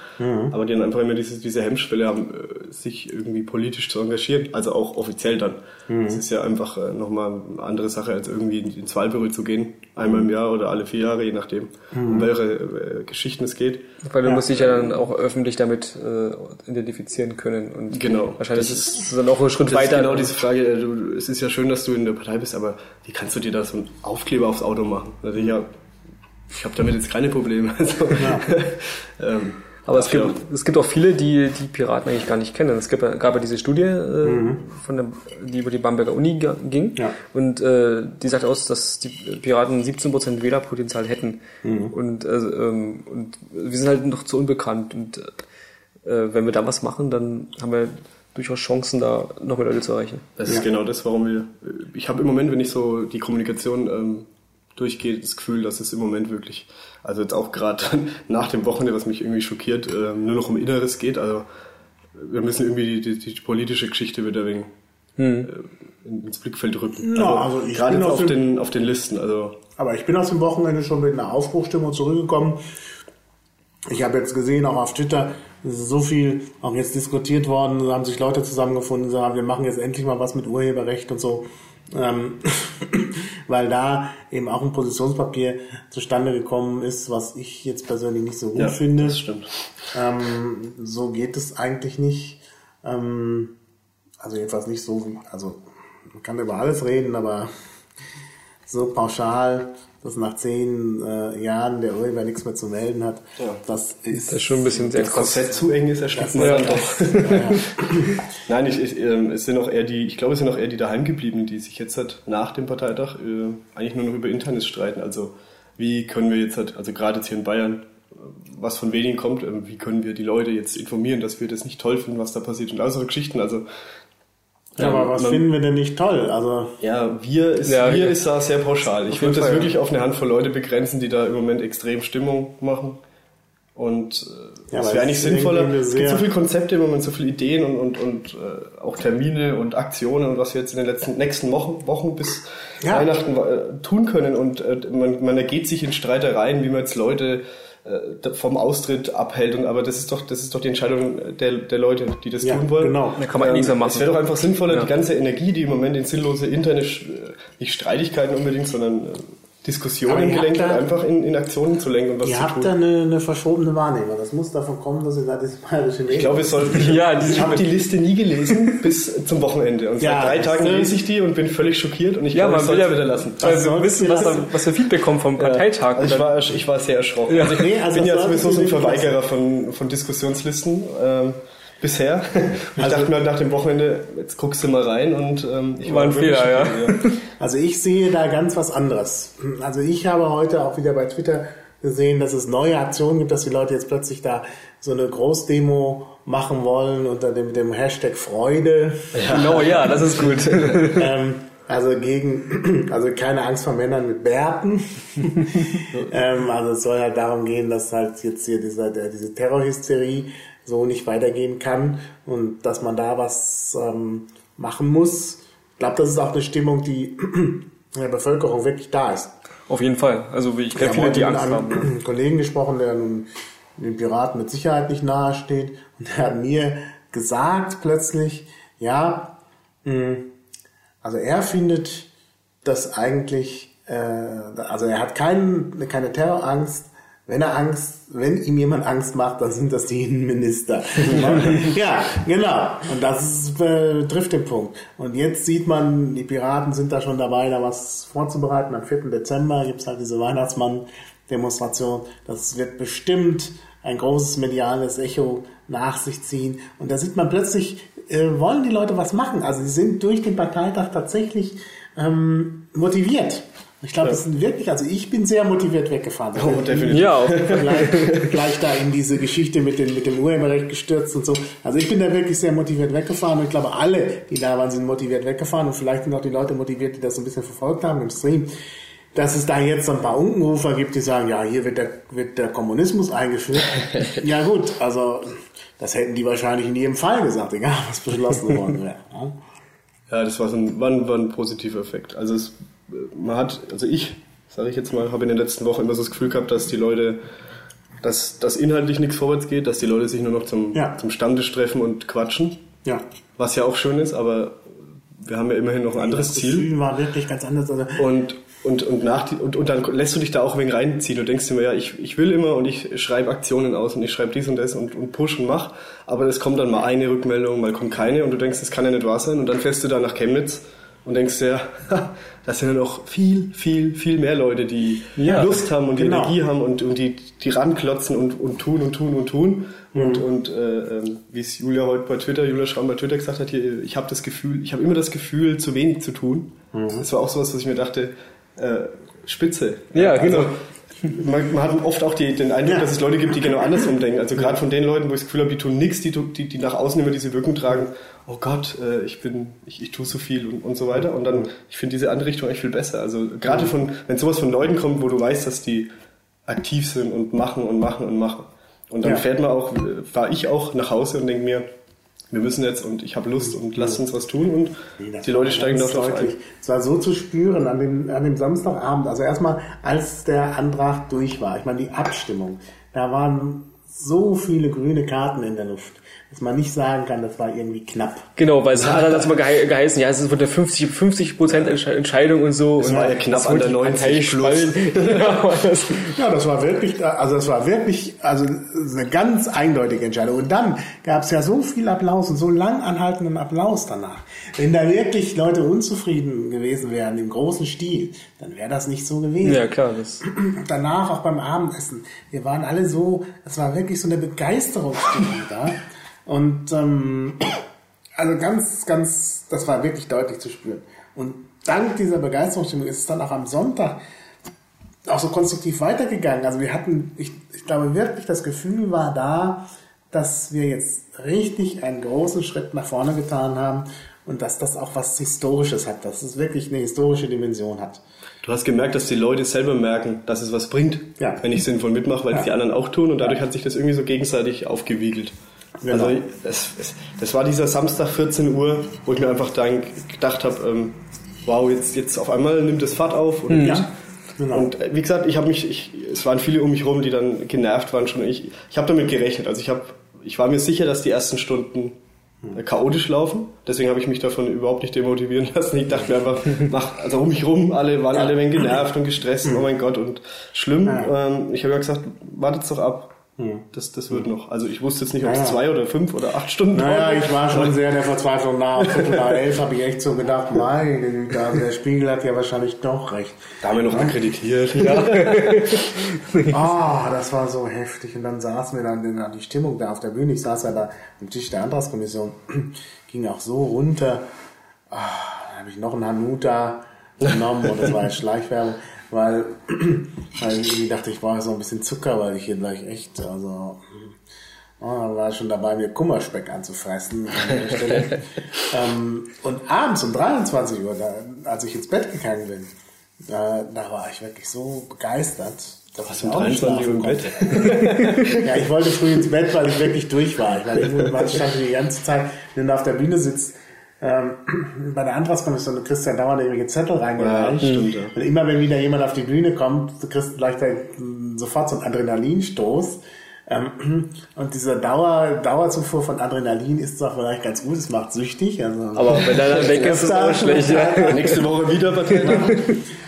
Aber die dann einfach immer diese, diese Hemmschwelle haben, äh, sich irgendwie politisch zu engagieren. Also auch offiziell dann. Das ist ja einfach äh, nochmal eine andere Sache, als irgendwie in- ins Wahlbüro zu gehen. Einmal im Jahr oder alle vier Jahre, je nachdem, um welche äh, Geschichten es geht. Weil du musst dich ja dann auch öffentlich damit äh, identifizieren können. Und Genau. Wahrscheinlich Das ist es dann auch ein Schritt Das weiter. ist genau diese Frage, äh, du, es ist ja schön, dass du in der Partei bist, aber wie kannst du dir da so einen Aufkleber aufs Auto machen? Also ich habe ich hab damit jetzt keine Probleme. Also, ähm, Aber es gibt, es gibt auch viele, die die Piraten eigentlich gar nicht kennen. Es gab, ja- gab ja diese Studie, äh, von der, die über die Bamberger Uni ging. Ja. Und äh, die sagt aus, dass die Piraten 17% Wählerpotenzial hätten. Und, äh, ähm, und wir sind halt noch zu unbekannt. Und äh, wenn wir da was machen, dann haben wir durchaus Chancen, da noch mehr Leute zu erreichen. Das ist genau das, warum wir. Ich habe im Moment, wenn ich so die Kommunikation ähm, durchgehe, das Gefühl, dass es im Moment wirklich, also jetzt auch gerade nach dem Wochenende, was mich irgendwie schockiert, ähm, nur noch um Inneres geht. Also wir müssen irgendwie die, die, die politische Geschichte wieder wegen äh, ins Blickfeld rücken. Ja, also ich gerade bin jetzt auf auf dem- den, auf den Listen. Also Aber ich bin aus dem Wochenende schon mit einer Aufbruchstimmung zurückgekommen. Ich habe jetzt gesehen, auch auf Twitter, es ist so viel auch jetzt diskutiert worden, da haben sich Leute zusammengefunden, sagen, wir machen jetzt endlich mal was mit Urheberrecht und so. Ähm, weil da eben auch ein Positionspapier zustande gekommen ist, was ich jetzt persönlich nicht so gut ja, finde. das stimmt. Ähm, so geht es eigentlich nicht. Ähm, also jedenfalls nicht so wie, also man kann über alles reden, aber so pauschal, dass nach zehn äh, Jahren der Urheber nichts mehr zu melden hat, Ja. das ist, Das ist schon ein bisschen sehr Das. Korsett zu eng ist, erschreckt man Ja. dann doch. Nein, ich, ich, ähm, es sind auch eher die, ich glaube, es sind auch eher die daheimgebliebenen, die sich jetzt halt nach dem Parteitag äh, eigentlich nur noch über Internet streiten. Also wie können wir jetzt halt, also gerade jetzt hier in Bayern, was von wenigen kommt, äh, wie können wir die Leute jetzt informieren, dass wir das nicht toll finden, was da passiert und all so Geschichten. Also Ja, aber was man- finden wir denn nicht toll? Also, Ja, wir ist, Ja, wir ist da sehr pauschal. Ich würde das wirklich auf eine Handvoll Leute begrenzen, die da im Moment extrem Stimmung machen. Und äh, Ja, es wäre eigentlich ist sinnvoller. Es gibt so viele Konzepte im Moment, so viele Ideen und, und, und äh, auch Termine und Aktionen und was wir jetzt in den letzten nächsten Wochen, Wochen bis Ja. Weihnachten äh, tun können. Und äh, man, man ergeht sich in Streitereien, wie man jetzt Leute äh, vom Austritt abhält. Und, aber das ist doch, das ist doch die Entscheidung der, der Leute, die das Ja, tun wollen. genau. Da kann man nichts mehr machen. Es wäre doch einfach sinnvoller, Ja. die ganze Energie, die im Moment in sinnlose interne, äh, nicht Streitigkeiten unbedingt, sondern äh, Diskussionen ihr habt gelenkt da- einfach in, in Aktionen zu lenken und was ihr zu habt tun. da eine, eine verschobene Wahrnehmung. Das muss davon kommen, dass ihr da das bayerische ich glaube, es soll. Ich, Ja, ich habe die Liste nie gelesen bis zum Wochenende. Und Ja, seit drei Tagen lese ich die und bin völlig schockiert und ich Ja, glaube, man will soll ja wieder lassen. weil Das wir wissen, was, lassen. da, was für Feedback kommt vom Parteitag. Also ich war, ich war sehr erschrocken. Also ich Nee, also bin ja sowieso so ein Verweigerer von, von Diskussionslisten ähm, bisher. Und Also ich dachte mir nach dem Wochenende, jetzt guckst du mal rein und ähm, ich War ein Fehler, ja. Also ich sehe da ganz was anderes. Also ich habe heute auch wieder bei Twitter gesehen, dass es neue Aktionen gibt, dass die Leute jetzt plötzlich da so eine Großdemo machen wollen unter dem, dem Hashtag Freude. Genau, ja, das ist gut. ähm, also gegen, also keine Angst vor Männern mit Bärten. ähm, also es soll halt darum gehen, dass halt jetzt hier dieser, der, diese Terrorhysterie so nicht weitergehen kann und dass man da was ähm, machen muss. Ich glaube, das ist auch eine Stimmung, die in der Bevölkerung wirklich da ist. Auf jeden Fall. Also ich Ich kenne habe viele, die mit Angst haben. einem Kollegen gesprochen, der nun den Piraten mit Sicherheit nicht nahe steht. Und der hat mir gesagt plötzlich, ja, mh, also er findet das eigentlich, äh, also er hat keinen, keine Terrorangst. Wenn er Angst, wenn ihm jemand Angst macht, dann sind das die Innenminister. ja, genau. Und das ist, äh, trifft den Punkt. Und jetzt sieht man, die Piraten sind da schon dabei, da was vorzubereiten. Am 4. Dezember gibt's halt diese Weihnachtsmann-Demonstration. Das wird bestimmt ein großes mediales Echo nach sich ziehen. Und da sieht man plötzlich, äh, wollen die Leute was machen. Also sie sind durch den Parteitag tatsächlich ähm, motiviert. Ich glaube, das sind wirklich, also ich bin sehr motiviert weggefahren. Oh, definitiv. Ja, auch. gleich, gleich da in diese Geschichte mit dem, mit dem Urheberrecht gestürzt und so. Also ich bin da wirklich sehr motiviert weggefahren und ich glaube, alle, die da waren, sind motiviert weggefahren und vielleicht sind auch die Leute motiviert, die das so ein bisschen verfolgt haben im Stream. Dass es da jetzt so ein paar Unkenrufer gibt, die sagen, ja, hier wird der, wird der Kommunismus eingeführt. ja gut, also das hätten die wahrscheinlich in jedem Fall gesagt, egal was beschlossen worden wäre. Ja. Ja, das war, so ein, war, ein, war ein positiver Effekt. Also es, man hat, also ich, sage ich jetzt mal, habe in den letzten Wochen immer so das Gefühl gehabt, dass die Leute, dass, dass inhaltlich nichts vorwärts geht, dass die Leute sich nur noch zum, Ja. zum Stammtisch treffen und quatschen, ja. was ja auch schön ist, aber wir haben ja immerhin noch ein anderes das Ziel. Gefühl war wirklich ganz anders. Also, Und, und, und, nach die, und, und dann lässt du dich da auch ein wenig reinziehen. Du denkst immer, ja, ich, ich will immer und ich schreibe Aktionen aus und ich schreibe dies und das und, und push und mach. Aber es kommt dann mal eine Rückmeldung, mal kommt keine und du denkst, das kann ja nicht wahr sein. Und dann fährst du da nach Chemnitz und denkst dir, ja, das sind ja noch viel, viel, viel mehr Leute, die Ja, Lust haben und die genau. Energie haben und, und die, die ranklotzen und, und tun und tun und tun. Und, und äh, ähm, wie es Julia heute bei Twitter, Julia Schramm bei Twitter gesagt hat, hier, ich habe das Gefühl, ich habe immer das Gefühl, zu wenig zu tun. Das war auch sowas, was ich mir dachte, äh, Spitze. Ja, genau. Man, man hat oft auch die, den Eindruck, Ja. dass es Leute gibt, die genau andersrum denken. Also gerade von den Leuten, wo ich das Gefühl habe, die tun nichts, die, die, die nach außen immer diese Wirkung tragen, oh Gott, äh, ich bin, ich, ich tue so viel und, und so weiter. Und dann, ich finde diese andere Richtung eigentlich viel besser. Also gerade von, wenn sowas von Leuten kommt, wo du weißt, dass die aktiv sind und machen und machen und machen. Und dann Ja. fährt man auch, fahre ich auch nach Hause und denke mir, wir müssen jetzt und ich habe Lust und lasst uns was tun und die Leute steigen ganz darauf ein. deutlich. Es war so zu spüren an dem, an dem Samstagabend. Also erstmal, als der Antrag durch war. Ich meine, die Abstimmung. Da waren so viele grüne Karten in der Luft, dass man nicht sagen kann, das war irgendwie knapp. Genau, weil es hat das immer gehe- geheißen, ja, es ist von der 50, 50 Prozent Entscheidung und so. Es und war ja knapp an der die 90 Partei plus. Genau, das- Ja, das war wirklich, also das war wirklich, also eine ganz eindeutige Entscheidung. Und dann gab es ja so viel Applaus und so lang anhaltenden Applaus danach. Wenn da wirklich Leute unzufrieden gewesen wären im großen Stil, dann wäre das nicht so gewesen. ja, klar. Das, Und danach auch beim Abendessen. Wir waren alle so, es war wirklich so eine Begeisterungsstimmung da. Und ähm, also ganz, ganz, das war wirklich deutlich zu spüren. Und dank dieser Begeisterungsstimmung ist es dann auch am Sonntag auch so konstruktiv weitergegangen. Also wir hatten, ich, ich glaube wirklich, das Gefühl war da, dass wir jetzt richtig einen großen Schritt nach vorne getan haben und dass das auch was Historisches hat, dass es wirklich eine historische Dimension hat. Du hast gemerkt, dass die Leute selber merken, dass es was bringt, Ja. wenn ich sinnvoll mitmache, weil es Ja. die anderen auch tun und dadurch hat sich das irgendwie so gegenseitig aufgewiegelt. Genau. Also es, es, das war dieser Samstag 14 Uhr, wo ich mir einfach dann gedacht habe, ähm, wow, jetzt, jetzt auf einmal nimmt es Fahrt auf. Und, Ja, genau. und äh, wie gesagt, ich habe mich, ich, es waren viele um mich rum, die dann genervt waren schon. Ich, ich habe damit gerechnet. Also ich habe, ich war mir sicher, dass die ersten Stunden äh, chaotisch laufen. Deswegen habe ich mich davon überhaupt nicht demotivieren lassen. Ich dachte mir einfach, mach, also um mich rum, alle waren alle wenig genervt und gestresst. Oh mein Gott und schlimm. Ähm, ich habe ja gesagt, wartet's doch ab. Das, das wird noch. Also ich wusste jetzt nicht, ob es Ja. zwei oder fünf oder acht Stunden Naja, dauert. ich war schon sehr der Verzweiflung nah. Um Viertel nach elf habe ich echt so gedacht, meine Güte, also der Spiegel hat ja wahrscheinlich doch recht. Da haben wir noch akkreditiert. Ah, das war so heftig. Und dann saßen wir dann, in- die Stimmung da auf der Bühne, ich saß ja da am Tisch der Antragskommission, ging auch so runter. Ah, dann habe ich noch einen Hanuta genommen und das war ja Schleichwerbung, weil, weil ich irgendwie dachte, ich brauche so ein bisschen Zucker, weil ich hier gleich echt, also, oh, war schon dabei, mir Kummerspeck anzufressen. an ähm, und abends um 23 Uhr, da, als ich ins Bett gegangen bin, da, da war ich wirklich so begeistert. Dass Was ich um auch nicht 23 Uhr im Bett? Ja, ich wollte früh ins Bett, weil ich wirklich durch war. Ich, meine, ich stand die ganze Zeit, wenn du auf der Bühne sitzt, ähm, bei der Antragskommission, du kriegst ja dauernd irgendwelche Zettel reingereicht. Ja, stimmt, ja. Und immer wenn wieder jemand auf die Bühne kommt, du kriegst gleich sofort so einen Adrenalinstoß. Ähm, und diese Dauer, Dauerzufuhr von Adrenalin ist zwar vielleicht ganz gut, es macht süchtig. Also, Aber wenn er dann weg ist, ist es auch schlecht. Ja. Nächste Woche wieder Parteitag.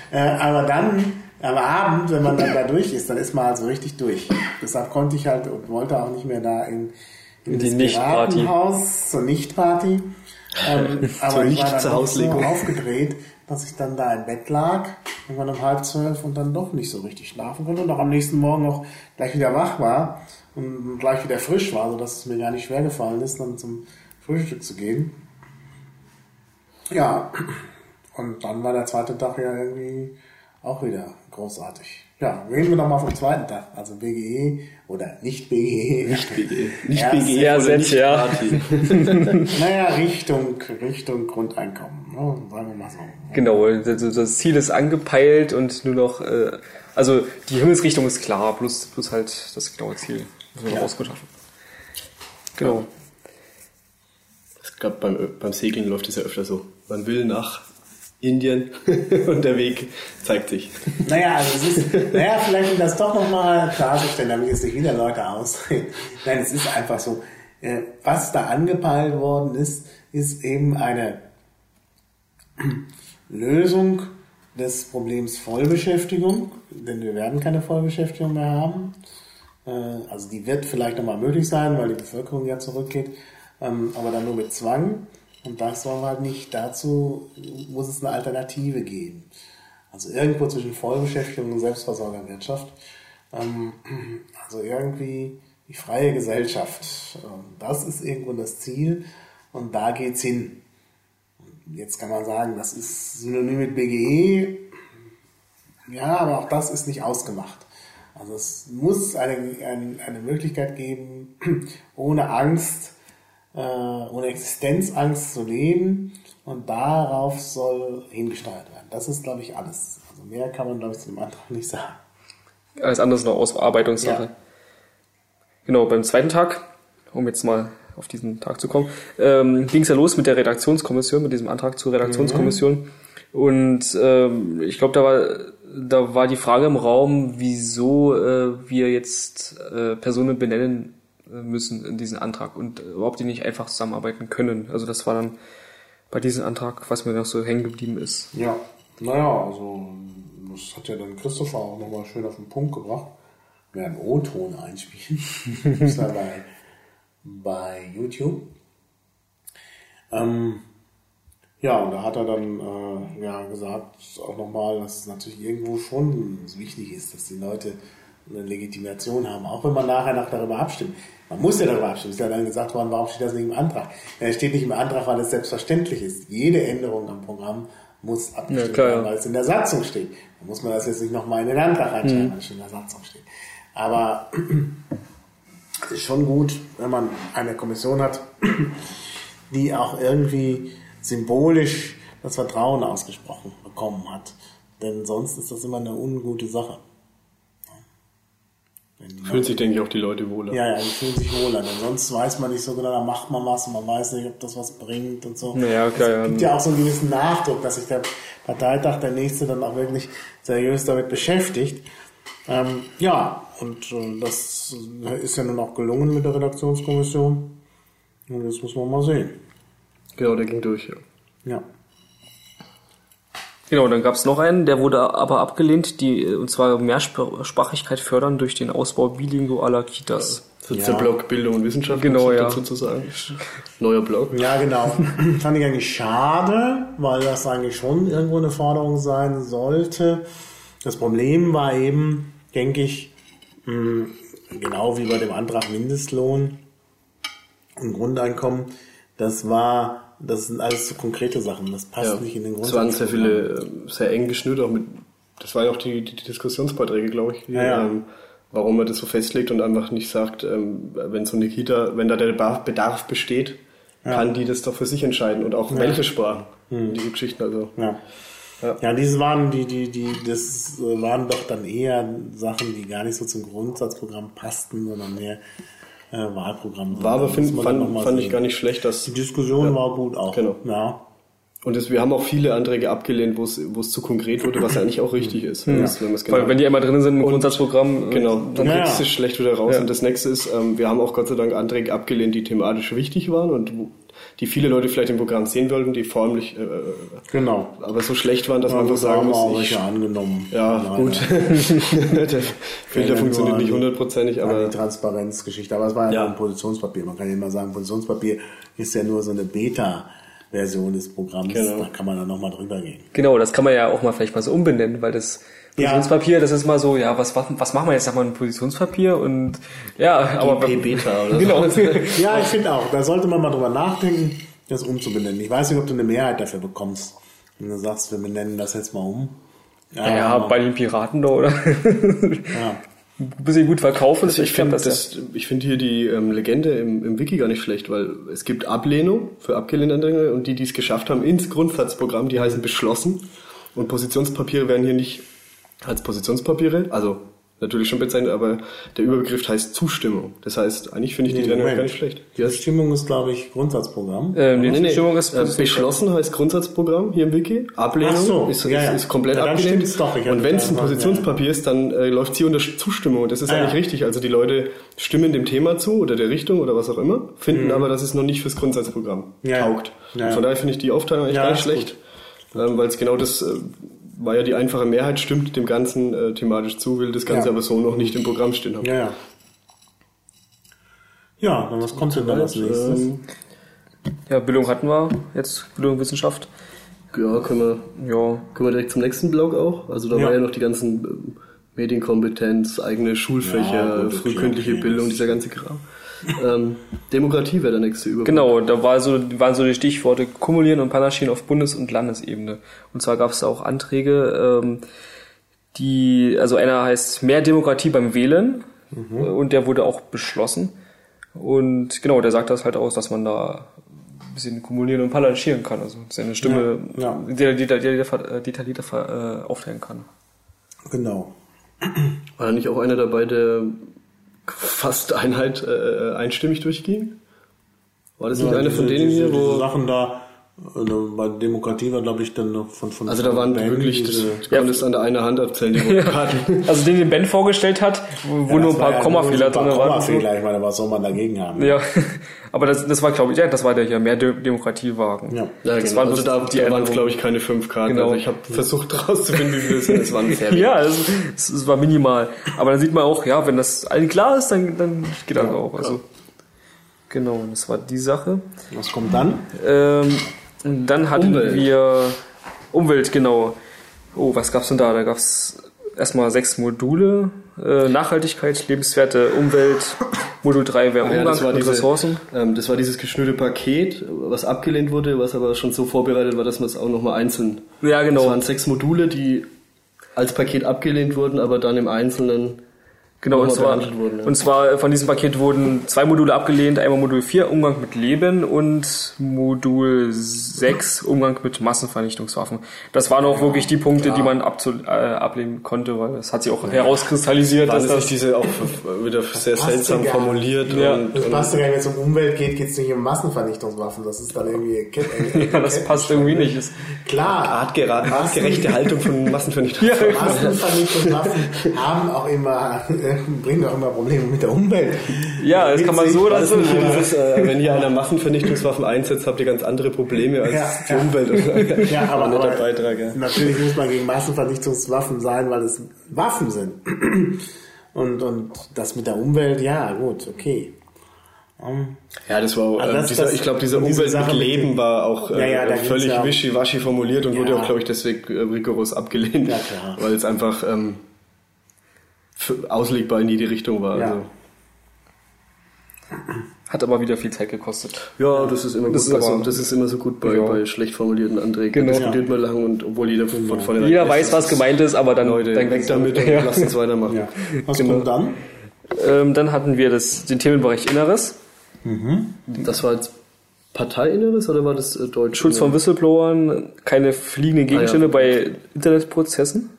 Äh, aber dann, am Abend, wenn man dann da durch ist, dann ist man halt so richtig durch. Deshalb konnte ich halt und wollte auch nicht mehr da in, in, die das Nicht-Party. Piratenhaus zur Nicht-Party. Ähm, aber Zur ich war dann doch so aufgedreht, dass ich dann da im Bett lag, irgendwann um halb zwölf und dann doch nicht so richtig schlafen konnte und auch am nächsten Morgen auch gleich wieder wach war und gleich wieder frisch war, sodass es mir gar nicht schwer gefallen ist, dann zum Frühstück zu gehen. Ja, und dann war der zweite Tag ja irgendwie auch wieder großartig. Ja, reden wir nochmal vom zweiten Tag. Also BGE oder nicht BGE. Nicht BGE. Nicht Ja, BGE sehr oder set, nicht ja. Party. Naja, Richtung, Richtung Grundeinkommen. Ne? Sagen wir mal so. Genau, das, das Ziel ist angepeilt und nur noch, äh, also die Himmelsrichtung ist klar, plus, plus halt das genaue Ziel müssen wir noch Ja. ausgeschaffen. Genau. Ich glaube, beim, beim Segeln läuft es ja öfter so. Man will nach Indien und der Weg zeigt sich. Naja, also es ist, naja, vielleicht um das doch nochmal klarzustellen, damit jetzt nicht wieder Leute ausreden. Nein, es ist einfach so. äh, Was da angepeilt worden ist, ist eben eine Lösung des Problems Vollbeschäftigung, denn wir werden keine Vollbeschäftigung mehr haben. Äh, Also die wird vielleicht nochmal möglich sein, weil die Bevölkerung ja zurückgeht, ähm, aber dann nur mit Zwang. Und das wollen wir halt nicht. Dazu muss es eine Alternative geben. Also irgendwo zwischen Vollbeschäftigung und Selbstversorgerwirtschaft. Ähm, Also irgendwie die freie Gesellschaft. Ähm, Das ist irgendwo das Ziel und da geht's hin. Jetzt kann man sagen, das ist synonym mit BGE. Ja, aber auch das ist nicht ausgemacht. Also es muss eine, eine, eine Möglichkeit geben, ohne Angst, äh, ohne Existenzangst zu leben und darauf soll hingesteuert werden. Das ist, glaube ich, alles. Also mehr kann man, glaube ich, zu dem Antrag nicht sagen. Alles andere ist noch Ausarbeitungssache. Ja. Genau, beim zweiten Tag, um jetzt mal auf diesen Tag zu kommen, ähm, ging es ja los mit der Redaktionskommission, mit diesem Antrag zur Redaktionskommission. Und ähm, ich glaube, da war, da war die Frage im Raum, wieso äh, wir jetzt äh, Personen benennen müssen in diesen Antrag und äh, überhaupt die nicht einfach zusammenarbeiten können. Also das war dann bei diesem Antrag, was mir noch so hängen geblieben ist. Ja, naja, also das hat ja dann Christopher auch nochmal schön auf den Punkt gebracht. Wir einen O-Ton einspielen. ist ja bei, bei YouTube. Ähm, ja, und da hat er dann äh, ja, gesagt, auch nochmal, dass es natürlich irgendwo schon wichtig ist, dass die Leute eine Legitimation haben, auch wenn man nachher noch darüber abstimmt. Man muss ja darüber abstimmen. Es ist ja dann gesagt worden, warum steht das nicht im Antrag? Ja, Es steht nicht im Antrag, weil es selbstverständlich ist. Jede Änderung am Programm muss abgestimmt Ja, werden, weil es in der Satzung steht. Da muss man das jetzt nicht nochmal in den Antrag reinschreiben, Mhm. weil es in der Satzung steht. Aber es ist schon gut, wenn man eine Kommission hat, die auch irgendwie symbolisch das Vertrauen ausgesprochen bekommen hat. Denn sonst ist das immer eine ungute Sache. Fühlen sich, denke ich, auch die Leute wohler. ja, ja, die fühlen sich wohler. Denn sonst weiß man nicht so genau, da macht man was und man weiß nicht, ob das was bringt und so. Ja, klar, ja. Es gibt ja auch so einen gewissen Nachdruck, dass sich der Parteitag, der nächste, dann auch wirklich seriös damit beschäftigt. Ähm, ja, und äh, das ist ja nun auch gelungen mit der Redaktionskommission. Und das muss man mal sehen. Genau, der ging durch, ja. Ja. Genau, dann gab es noch einen, der wurde aber abgelehnt, die, und zwar Mehrsprachigkeit fördern durch den Ausbau bilingualer Kitas. Das ist Ja. der Blog Bildung und Wissenschaft, Genau, ja. dazu zu sagen. Neuer Blog. Ja, genau. Fand ich eigentlich schade, weil das eigentlich schon irgendwo eine Forderung sein sollte. Das Problem war eben, denke ich, mh, genau wie bei dem Antrag Mindestlohn und Grundeinkommen, das war, das sind alles so konkrete Sachen. Das passt Ja. nicht in den Es waren sehr viele, äh, sehr eng geschnürt, auch mit, das waren ja auch die, die, die Diskussionsbeiträge, glaube ich, Ja, ja. Ähm, warum man das so festlegt und einfach nicht sagt, ähm, wenn so eine Kita, wenn da der Bedarf- besteht, kann die das doch für sich entscheiden und auch welche Sprachen. Diese Geschichten, also. Ja. Ja. Diese waren die, die, die, das waren doch dann eher Sachen, die gar nicht so zum Grundsatzprogramm passten, sondern mehr äh, Wahlprogramm. War aber, Das find, fand, fand ich gar nicht schlecht, dass Die Diskussion war gut auch. Genau. Ja. Und das, wir haben auch viele Anträge abgelehnt, wo es wo es zu konkret wurde, was ja eigentlich auch richtig ist. Wenn man's- wenn genau Weil wenn die einmal drin sind im Grundsatzprogramm, äh, Genau, dann Ja, kriegst du ja. es schlecht wieder raus. Ja. Und das nächste ist, ähm, wir haben auch Gott sei Dank Anträge abgelehnt, die thematisch wichtig waren und wo, die viele Leute vielleicht im Programm sehen wollten, die formlich äh, äh, Genau. aber so schlecht waren, dass man Ja, einfach gut, da sagen wir auch muss, ich, angenommen. ja Leider. gut, der Filter Ja, funktioniert nicht hundertprozentig, Aber die Transparenzgeschichte. Aber es war ja, Ja. nur ein Positionspapier. Man kann ja immer sagen, Positionspapier ist ja nur so eine Beta-Version des Programms. Genau. Da kann man dann nochmal drüber gehen. Genau, das kann man ja auch mal vielleicht mal so umbenennen, weil das Ja. Positionspapier, das ist mal so, ja, was, was, was machen wir jetzt? Sag mal ein Positionspapier und ja, aber P-Beta oder so. genau. Ja, ich finde auch, da sollte man mal drüber nachdenken, das umzubenennen. Ich weiß nicht, ob du eine Mehrheit dafür bekommst. Wenn du sagst, wir benennen das jetzt mal um. Ja, aber- bei den Piraten da, oder? ja. Ein bisschen gut verkaufen, Also ich finde das, ich finde hier die ähm, Legende im, im Wiki gar nicht schlecht, weil es gibt Ablehnung für abgelehnte Anträge und die, die es geschafft haben ins Grundsatzprogramm, die heißen beschlossen und Positionspapiere werden hier nicht als Positionspapiere, also natürlich schon bezeichnet, aber der Überbegriff heißt Zustimmung. Das heißt, eigentlich finde ich die Nee, Trennung Moment. gar nicht schlecht. Die Stimmung ist, glaube ich, Grundsatzprogramm. Ähm, die Nee, nee, Zustimmung ist äh, beschlossen heißt Grundsatzprogramm hier im Wiki. Ablehnung so, ist, ja, ja. ist, ist komplett Ja, abgelehnt. doch. Und wenn es ein Positionspapier ist, dann äh, läuft sie unter Zustimmung. Und das ist Ah, eigentlich ja. richtig. Also die Leute stimmen dem Thema zu oder der Richtung oder was auch immer, finden aber, dass es noch nicht fürs Grundsatzprogramm Mhm. Taugt. Von daher finde ich die Aufteilung eigentlich Ja, gar nicht schlecht. Ähm, Weil es genau das äh, war ja die einfache Mehrheit, stimmt dem Ganzen äh, thematisch zu, will das Ganze Ja. aber so noch nicht im Programm stehen haben. Ja, ja. Ja, dann was kommt denn dann als nächstes? Ähm, Ja, Bildung hatten wir jetzt, Bildung und Wissenschaft. ja, können wir Ja, Kommen wir direkt zum nächsten Blog auch. Also da Ja. war ja noch die ganzen ähm, Medienkompetenz, eigene Schulfächer, Ja, frühkindliche. Bildung, dieser ganze Kram. Ähm, Demokratie wäre der nächste Überblick. genau, da war so, waren so die Stichworte kumulieren und panaschieren auf Bundes- und Landesebene. Und zwar gab es da auch Anträge, ähm, die, also einer heißt mehr Demokratie beim Wählen Mhm. äh, und der wurde auch beschlossen. Und genau, der sagt das halt aus, dass man da ein bisschen kumulieren und panaschieren kann, also seine Stimme Ja, ja. detaillierter, ver- äh, aufteilen kann. Genau. War da nicht auch einer dabei, der fast Einheit äh, einstimmig durchging? War das nicht Ja, einer diese- von denen diese, hier, wo... Sachen da, äh, bei Demokratie war, glaube ich, dann noch von, von Also da waren Ben wirklich, das, diese- du konntest an der einen Hand abzählen, die Votekarten. Also den, den Ben vorgestellt hat, wo, Ja, nur das ein paar ja Kommafehler drin waren. Kommafehler, ich meine, was soll man dagegen haben? Ja, aber das, das war, glaube ich, ja, das war der hier, mehr De Demokratiewagen. Ja. Ja, Das genau. waren also da, die da waren es, glaube ich, keine fünf Karten. Genau. Also ich habe versucht rauszufinden, wie viele es sind. Es waren sehr wenig. Ja, es, es, es war minimal. Aber dann sieht man auch, ja, wenn das allen klar ist, dann, dann geht das auch. Also, genau, das war die Sache. Was kommt dann? Ähm, dann hatten Umwelt. wir Umwelt, genau. Oh, was gab's denn da? Da gab's erstmal sechs Module. Äh, Nachhaltigkeit, lebenswerte Umwelt, Modul 3 wäre Ah ja, Umgang das war mit diese- Ressourcen. Ähm, das war dieses geschnürte Paket, was abgelehnt wurde, was aber schon so vorbereitet war, dass man es auch nochmal einzeln. Ja, genau. Es waren sechs Module, die als Paket abgelehnt wurden, aber dann im Einzelnen Genau, und zwar, wurden. Ja. und zwar von diesem Paket wurden zwei Module abgelehnt, einmal Modul 4, Umgang mit Leben und Modul 6, Umgang mit Massenvernichtungswaffen. Das waren auch wirklich die Punkte, die man abzu, äh, ablehnen konnte, weil es hat sich auch herauskristallisiert, dass das das... nicht diese auch wieder sehr seltsam ja gar formuliert Ja. und, Das und passt ja, wenn es um Umwelt geht, geht es nicht um Massenvernichtungswaffen. Das ist dann irgendwie. ja, das passt irgendwie nicht. Das- Klar, artgerechte Haltung von Massenvernichtung. Massenvernichtungswaffen haben auch immer, äh, bringen auch immer Probleme mit der Umwelt. Ja, das kann man so oder Das so. äh, wenn hier einer Massenvernichtungswaffen einsetzt, habt ihr ganz andere Probleme als Ja, die ja. Umwelt. Ja, aber, aber Beitrag, ja. natürlich muss man gegen Massenvernichtungswaffen sein, weil es Waffen sind. Und, und das mit der Umwelt, ja, gut, okay. Ähm, Ja, das war auch, Also ähm, das- dieser, das- ich glaube, dieser diese Umwelt mit Leben war auch äh, Ja, ja, völlig ja- wischiwaschi formuliert und wurde Ja. auch, glaube ich, deswegen äh, rigoros abgelehnt, Ja, klar. weil es einfach ähm, auslegbar in jede Richtung war. Ja. Also. Hat aber wieder viel Zeit gekostet. Ja, das ist immer gut. Das Das ist aber- das ist immer so gut bei, Ja. bei schlecht formulierten Anträgen. Genau. Da diskutiert man lang und obwohl jeder von vornherein Jeder weiß, was gemeint ist, aber dann, Leute, dann weg damit und Ja. lasst uns weitermachen. ja. Was Genau. kommt dann? Ähm, dann hatten wir das, den Themenbereich Inneres. Das war jetzt Parteiinneres oder war das äh, Deutsch? Schutz von Whistleblowern, keine fliegenden Gegenstände Ah, ja. bei Internetprozessen.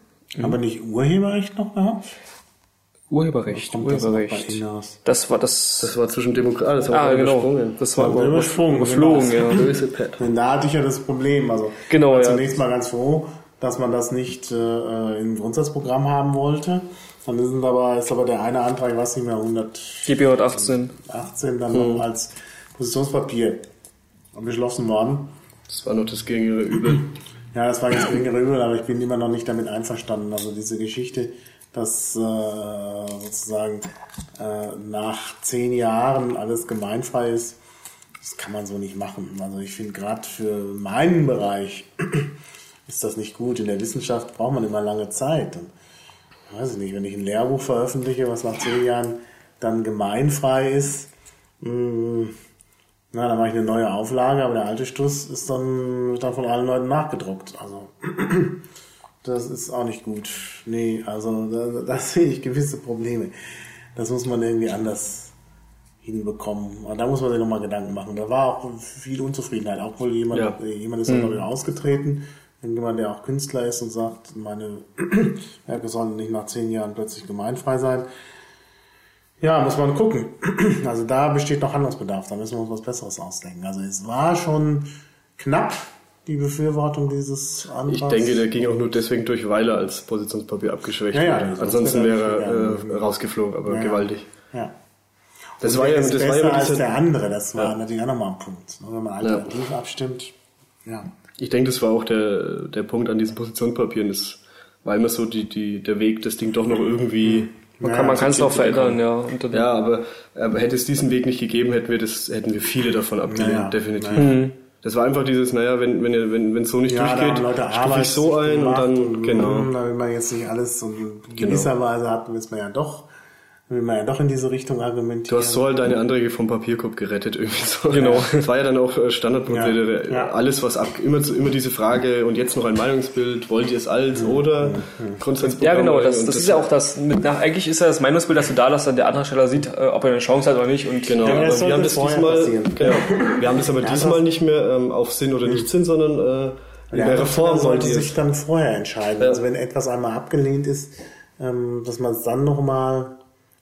Aber nicht Urheberrecht noch gehabt? Urheberrecht, das Urheberrecht. Inneres? Das war das. Das war zwischen Demokraten, das haben ah, wir genau. übersprungen. Das war wir übersprungen, überflogen, genau. ja. Böse Pet. Denn da hatte ich ja das Problem. Also Genau, war ja. zunächst mal ganz froh, dass man das nicht äh, im Grundsatzprogramm haben wollte. Dann sind aber, ist aber der eine Antrag, ich weiß nicht mehr, 118 GP 118. dann Hm. noch als Positionspapier beschlossen worden. Das war noch das geringere Übel. Ja, das war jetzt geringere Übel, aber ich bin immer noch nicht damit einverstanden. Also diese Geschichte, dass äh, sozusagen äh, nach zehn Jahren alles gemeinfrei ist, das kann man so nicht machen. Also ich finde gerade für meinen Bereich ist das nicht gut. In der Wissenschaft braucht man immer lange Zeit. Und, weiß ich nicht, wenn ich ein Lehrbuch veröffentliche, was nach zehn Jahren dann gemeinfrei ist, mh, na, dann mache ich eine neue Auflage, aber der alte Stuss ist dann, wird dann von allen Leuten nachgedruckt. Also, das ist auch nicht gut. Nee, also, da, da sehe ich gewisse Probleme. Das muss man irgendwie anders hinbekommen. Und da muss man sich nochmal Gedanken machen. Da war auch viel Unzufriedenheit. Auch wohl jemand, Ja. jemand ist mhm. ausgetreten. Jemand, der auch Künstler ist und sagt, meine Werke sollen nicht nach zehn Jahren plötzlich gemeinfrei sein. Ja, muss man gucken. Also da besteht noch Handlungsbedarf, da müssen wir uns was Besseres ausdenken. Also es war schon knapp, die Befürwortung dieses Antrags. Ich denke, der ging auch nur deswegen durch, weil er als Positionspapier abgeschwächt Ja, ja, wurde. sonst Ansonsten wäre er äh, rausgeflogen, aber Ja. gewaltig. Ja. Das war der ja, das war besser ja als der andere, das war Ja. natürlich auch nochmal ein Punkt. ne, Wenn man alternativ abstimmt, ja. Ich denke, das war auch der, der Punkt an diesen Positionspapieren, das war immer so die, die, der Weg, das Ding doch noch irgendwie. Man kann man kann es noch verändern, ja. Ja, aber, aber hätte es diesen Weg nicht gegeben, hätten wir das, hätten wir viele davon abgelehnt, definitiv. naja. Das war einfach dieses, naja, wenn, wenn, ihr- wenn, wenn es so nicht Ja, durchgeht, Leute stufe ich so ein und dann, genau. mh, Da will man jetzt nicht alles und in gewisser Weise hat, will man ja doch, will man ja doch in diese Richtung argumentieren. Du hast so halt deine Anträge vom Papierkorb gerettet, irgendwie so. Genau. Das war ja dann auch äh, Standardprozedere. Ja, ja. Alles, was ab, immer, immer diese Frage und jetzt noch ein Meinungsbild, wollt ihr es als oder Grundsatzprogramm? Ja, genau, das, und das ist ja auch das, mit, nach, eigentlich ist ja das Meinungsbild, dass du da lässt, dann der Antragsteller sieht, äh, ob er eine Chance hat oder nicht. Und Genau, Ja, aber das wir haben das diesmal, passieren. genau, wir haben das aber Ja, diesmal das- nicht mehr ähm, auf Sinn oder nicht Sinn, sondern äh, in Der der Reform sollte ihr sich dann vorher entscheiden. Ja. Also wenn etwas einmal abgelehnt ist, ähm, dass man es dann nochmal,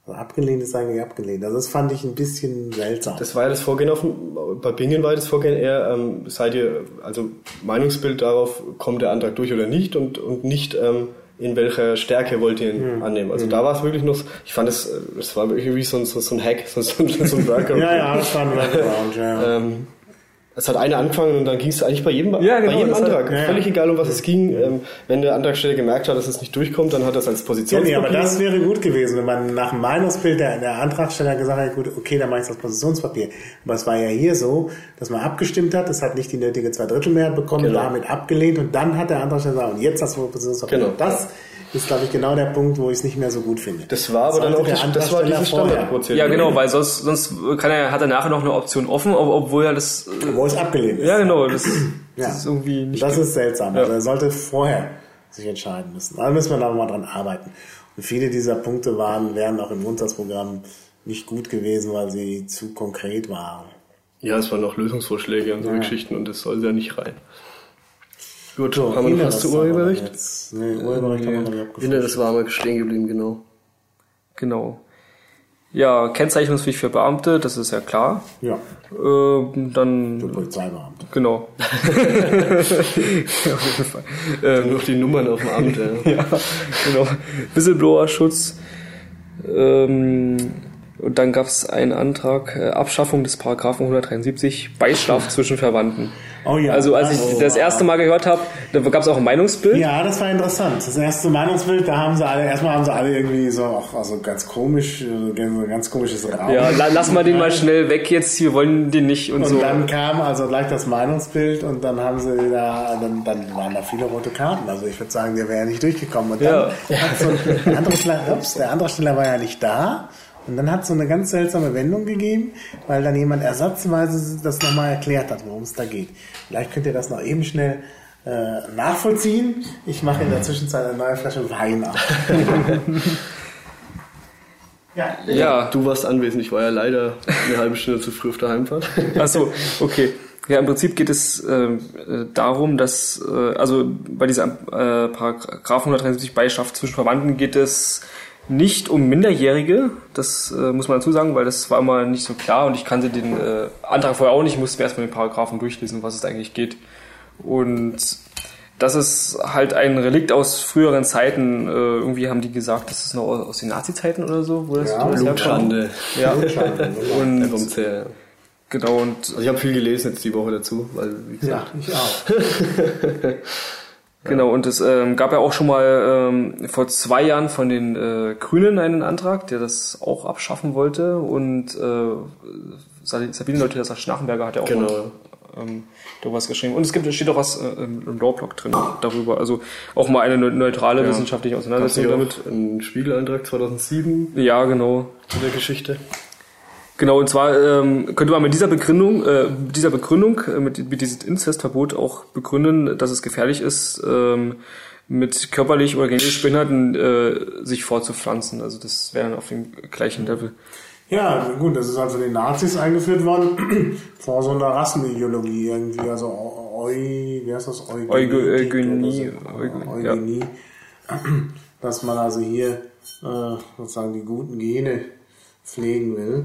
also abgelehnt ist eigentlich abgelehnt. Also das fand ich ein bisschen seltsam. Das war ja das Vorgehen auf dem, bei Bingen war das Vorgehen eher, ähm, seid ihr, also Meinungsbild darauf, kommt der Antrag durch oder nicht und, und nicht, ähm, in welcher Stärke wollt ihr ihn annehmen. Also da war es wirklich noch, ich fand es, es war wirklich wie so ein, so, so ein Hack, so, so, so ein Worker. ja, ja, das war ein Background, ja. Ähm, es hat einer angefangen und dann ging es eigentlich bei jedem, Ja, genau, bei jedem das hat- Antrag. ja, ja. Völlig egal, um was es ging. Ähm, wenn der Antragsteller gemerkt hat, dass es nicht durchkommt, dann hat er es als Ja, Positionspapier. nee, aber das wäre gut gewesen, wenn man nach dem Meinungsbild der, der Antragsteller gesagt hat, gut, okay, dann mache ich das Positionspapier. Aber es war ja hier so, dass man abgestimmt hat, es hat nicht die nötige Zweidrittelmehrheit bekommen, Genau. damit abgelehnt und dann hat der Antragsteller gesagt, und jetzt das Positionspapier. Genau. Das ist, glaube ich, genau der Punkt, wo ich es nicht mehr so gut finde. Das war aber dann Sollte auch der das, das war dieses. Standardprozedere. Ja, genau, weil sonst, sonst kann er, hat er nachher noch eine Option offen, ob- obwohl er das, äh, Wo es abgelehnt ist. ja genau, das, Ja. das ist irgendwie nicht Das ist seltsam. Ja. Also er sollte vorher sich entscheiden müssen. Da müssen wir da mal dran arbeiten. Und viele dieser Punkte waren, wären auch im Grundsatzprogramm nicht gut gewesen, weil sie zu konkret waren. Ja, es waren noch Lösungsvorschläge und so Geschichten und das soll ja nicht rein. Gut, So, haben wir noch was zu Urheberrecht? Nee, Urheberrecht haben wir noch nicht abgefunden. Inneres war mal stehen geblieben, genau. Genau. Ja, Kennzeichnungspflicht für Beamte, das ist ja klar. Ja, Ähm, dann, Polizeibeamte. genau. Auf jeden Fall. Ähm, Nur die Nummern auf dem Amt, ja. ja, genau. Whistleblower-Schutz. Ähm, und dann gab es einen Antrag, äh, Abschaffung des Paragraphen 173, Beischlaf zwischen Verwandten. Oh ja. Also als ich Oh, das erste Mal gehört habe, da gab es auch ein Meinungsbild. Ja, das war interessant. Das erste Meinungsbild, da haben sie alle, erstmal haben sie alle irgendwie so, auch, also ganz komisch, äh, ganz komisches Raum. Ja, la, lass mal den mal schnell weg jetzt, wir wollen den nicht und, Und so. dann kam also gleich das Meinungsbild und dann haben sie da, dann, dann waren da viele rote Karten. Also ich würde sagen, der wäre ja nicht durchgekommen. Und dann Ja. hat so ein andere Steller, ups, der andere Steller war ja nicht da. Und dann hat so eine ganz seltsame Wendung gegeben, weil dann jemand ersatzweise das nochmal erklärt hat, worum es da geht. Vielleicht könnt ihr das noch eben schnell äh, nachvollziehen. Ich mache in der Zwischenzeit eine neue Flasche Wein auf. ja, ja, Du warst anwesend, ich war ja leider eine halbe Stunde zu früh auf der Heimfahrt. Ach so, okay. Ja, im Prinzip geht es ähm, äh, darum, dass, äh, also bei dieser äh, Paragraph 173 Beischaft zwischen Verwandten geht es nicht um Minderjährige, das äh, muss man dazu sagen, weil das war immer nicht so klar und ich kannte den äh, Antrag vorher auch nicht, ich musste mir erstmal den Paragraphen durchlesen, um was es da eigentlich geht. Und das ist halt ein Relikt aus früheren Zeiten. Äh, irgendwie haben die gesagt, das ist noch aus den Nazi-Zeiten oder so, wo das, Ja. Blutschande. Ja, Und und her. genau und Also ich habe viel gelesen jetzt die Woche dazu, weil wie gesagt, ja, ich auch. Genau, und es ähm, gab ja auch schon mal ähm, vor zwei Jahren von den äh, Grünen einen Antrag, der das auch abschaffen wollte. Und äh, Sabine Leute, Schnachenberger hat ja auch Genau. mal ähm, da was geschrieben. Und es gibt, es steht auch was äh, im Lawblog drin darüber. Also auch mal eine neu- neutrale wissenschaftliche gab es Auseinandersetzung damit. einen Spiegelantrag 2007 Ja, genau. zu der Geschichte. Genau, und zwar ähm, könnte man mit dieser Begründung, äh, dieser Begründung, äh, mit, mit diesem Inzestverbot auch begründen, dass es gefährlich ist, ähm, mit körperlich oder genetisch Behinderten äh, sich fortzupflanzen. Also das wäre dann auf dem gleichen Level. Ja, gut, das ist halt von den Nazis eingeführt worden, vor so einer Rassenideologie irgendwie, also Eu, wie heißt das? Eugenetik Eugenie, ja. Eugenie. Dass man also hier äh, sozusagen die guten Gene pflegen will.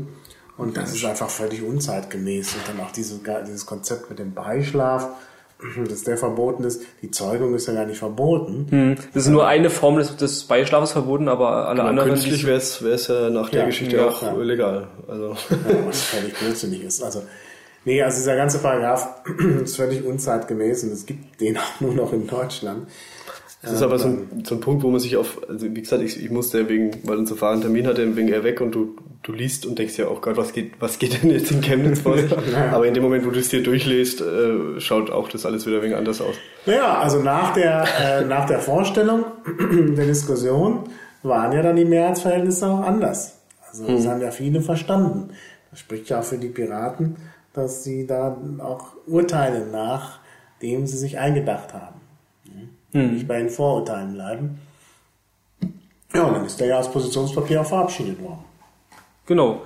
Und das ist einfach völlig unzeitgemäß. Und dann auch diese, dieses Konzept mit dem Beischlaf, dass der verboten ist. Die Zeugung ist ja gar nicht verboten. Hm. Das ist nur eine Form des, des Beischlafes verboten, aber alle anderen... Genau, Künstlich die- wäre es ja nach der Ja, Geschichte ja, auch ja. legal. Also Ja, was völlig blödsinnig ist. Also, nee, also dieser ganze Paragraph ist völlig unzeitgemäß und es gibt den auch nur noch in Deutschland. Das ist aber so ein, so ein Punkt, wo man sich auf, also wie gesagt, ich, ich musste ja wegen, weil unser Fahrer einen Termin hatte, wegen er weg und du, du liest und denkst ja, oh Gott, was geht, was geht denn jetzt in Chemnitz vor sich? Aber in dem Moment, wo du es dir durchliest, äh, schaut auch das alles wieder ein wenig anders aus. Naja, also nach der, äh, nach der Vorstellung der Diskussion waren ja dann die Mehrheitsverhältnisse auch anders. Also das haben ja viele verstanden. Das spricht ja auch für die Piraten, dass sie da auch urteilen nach dem sie sich eingedacht haben. Nicht bei den Vorurteilen bleiben. Ja, und dann ist der ja als Positionspapier auch verabschiedet worden. Genau.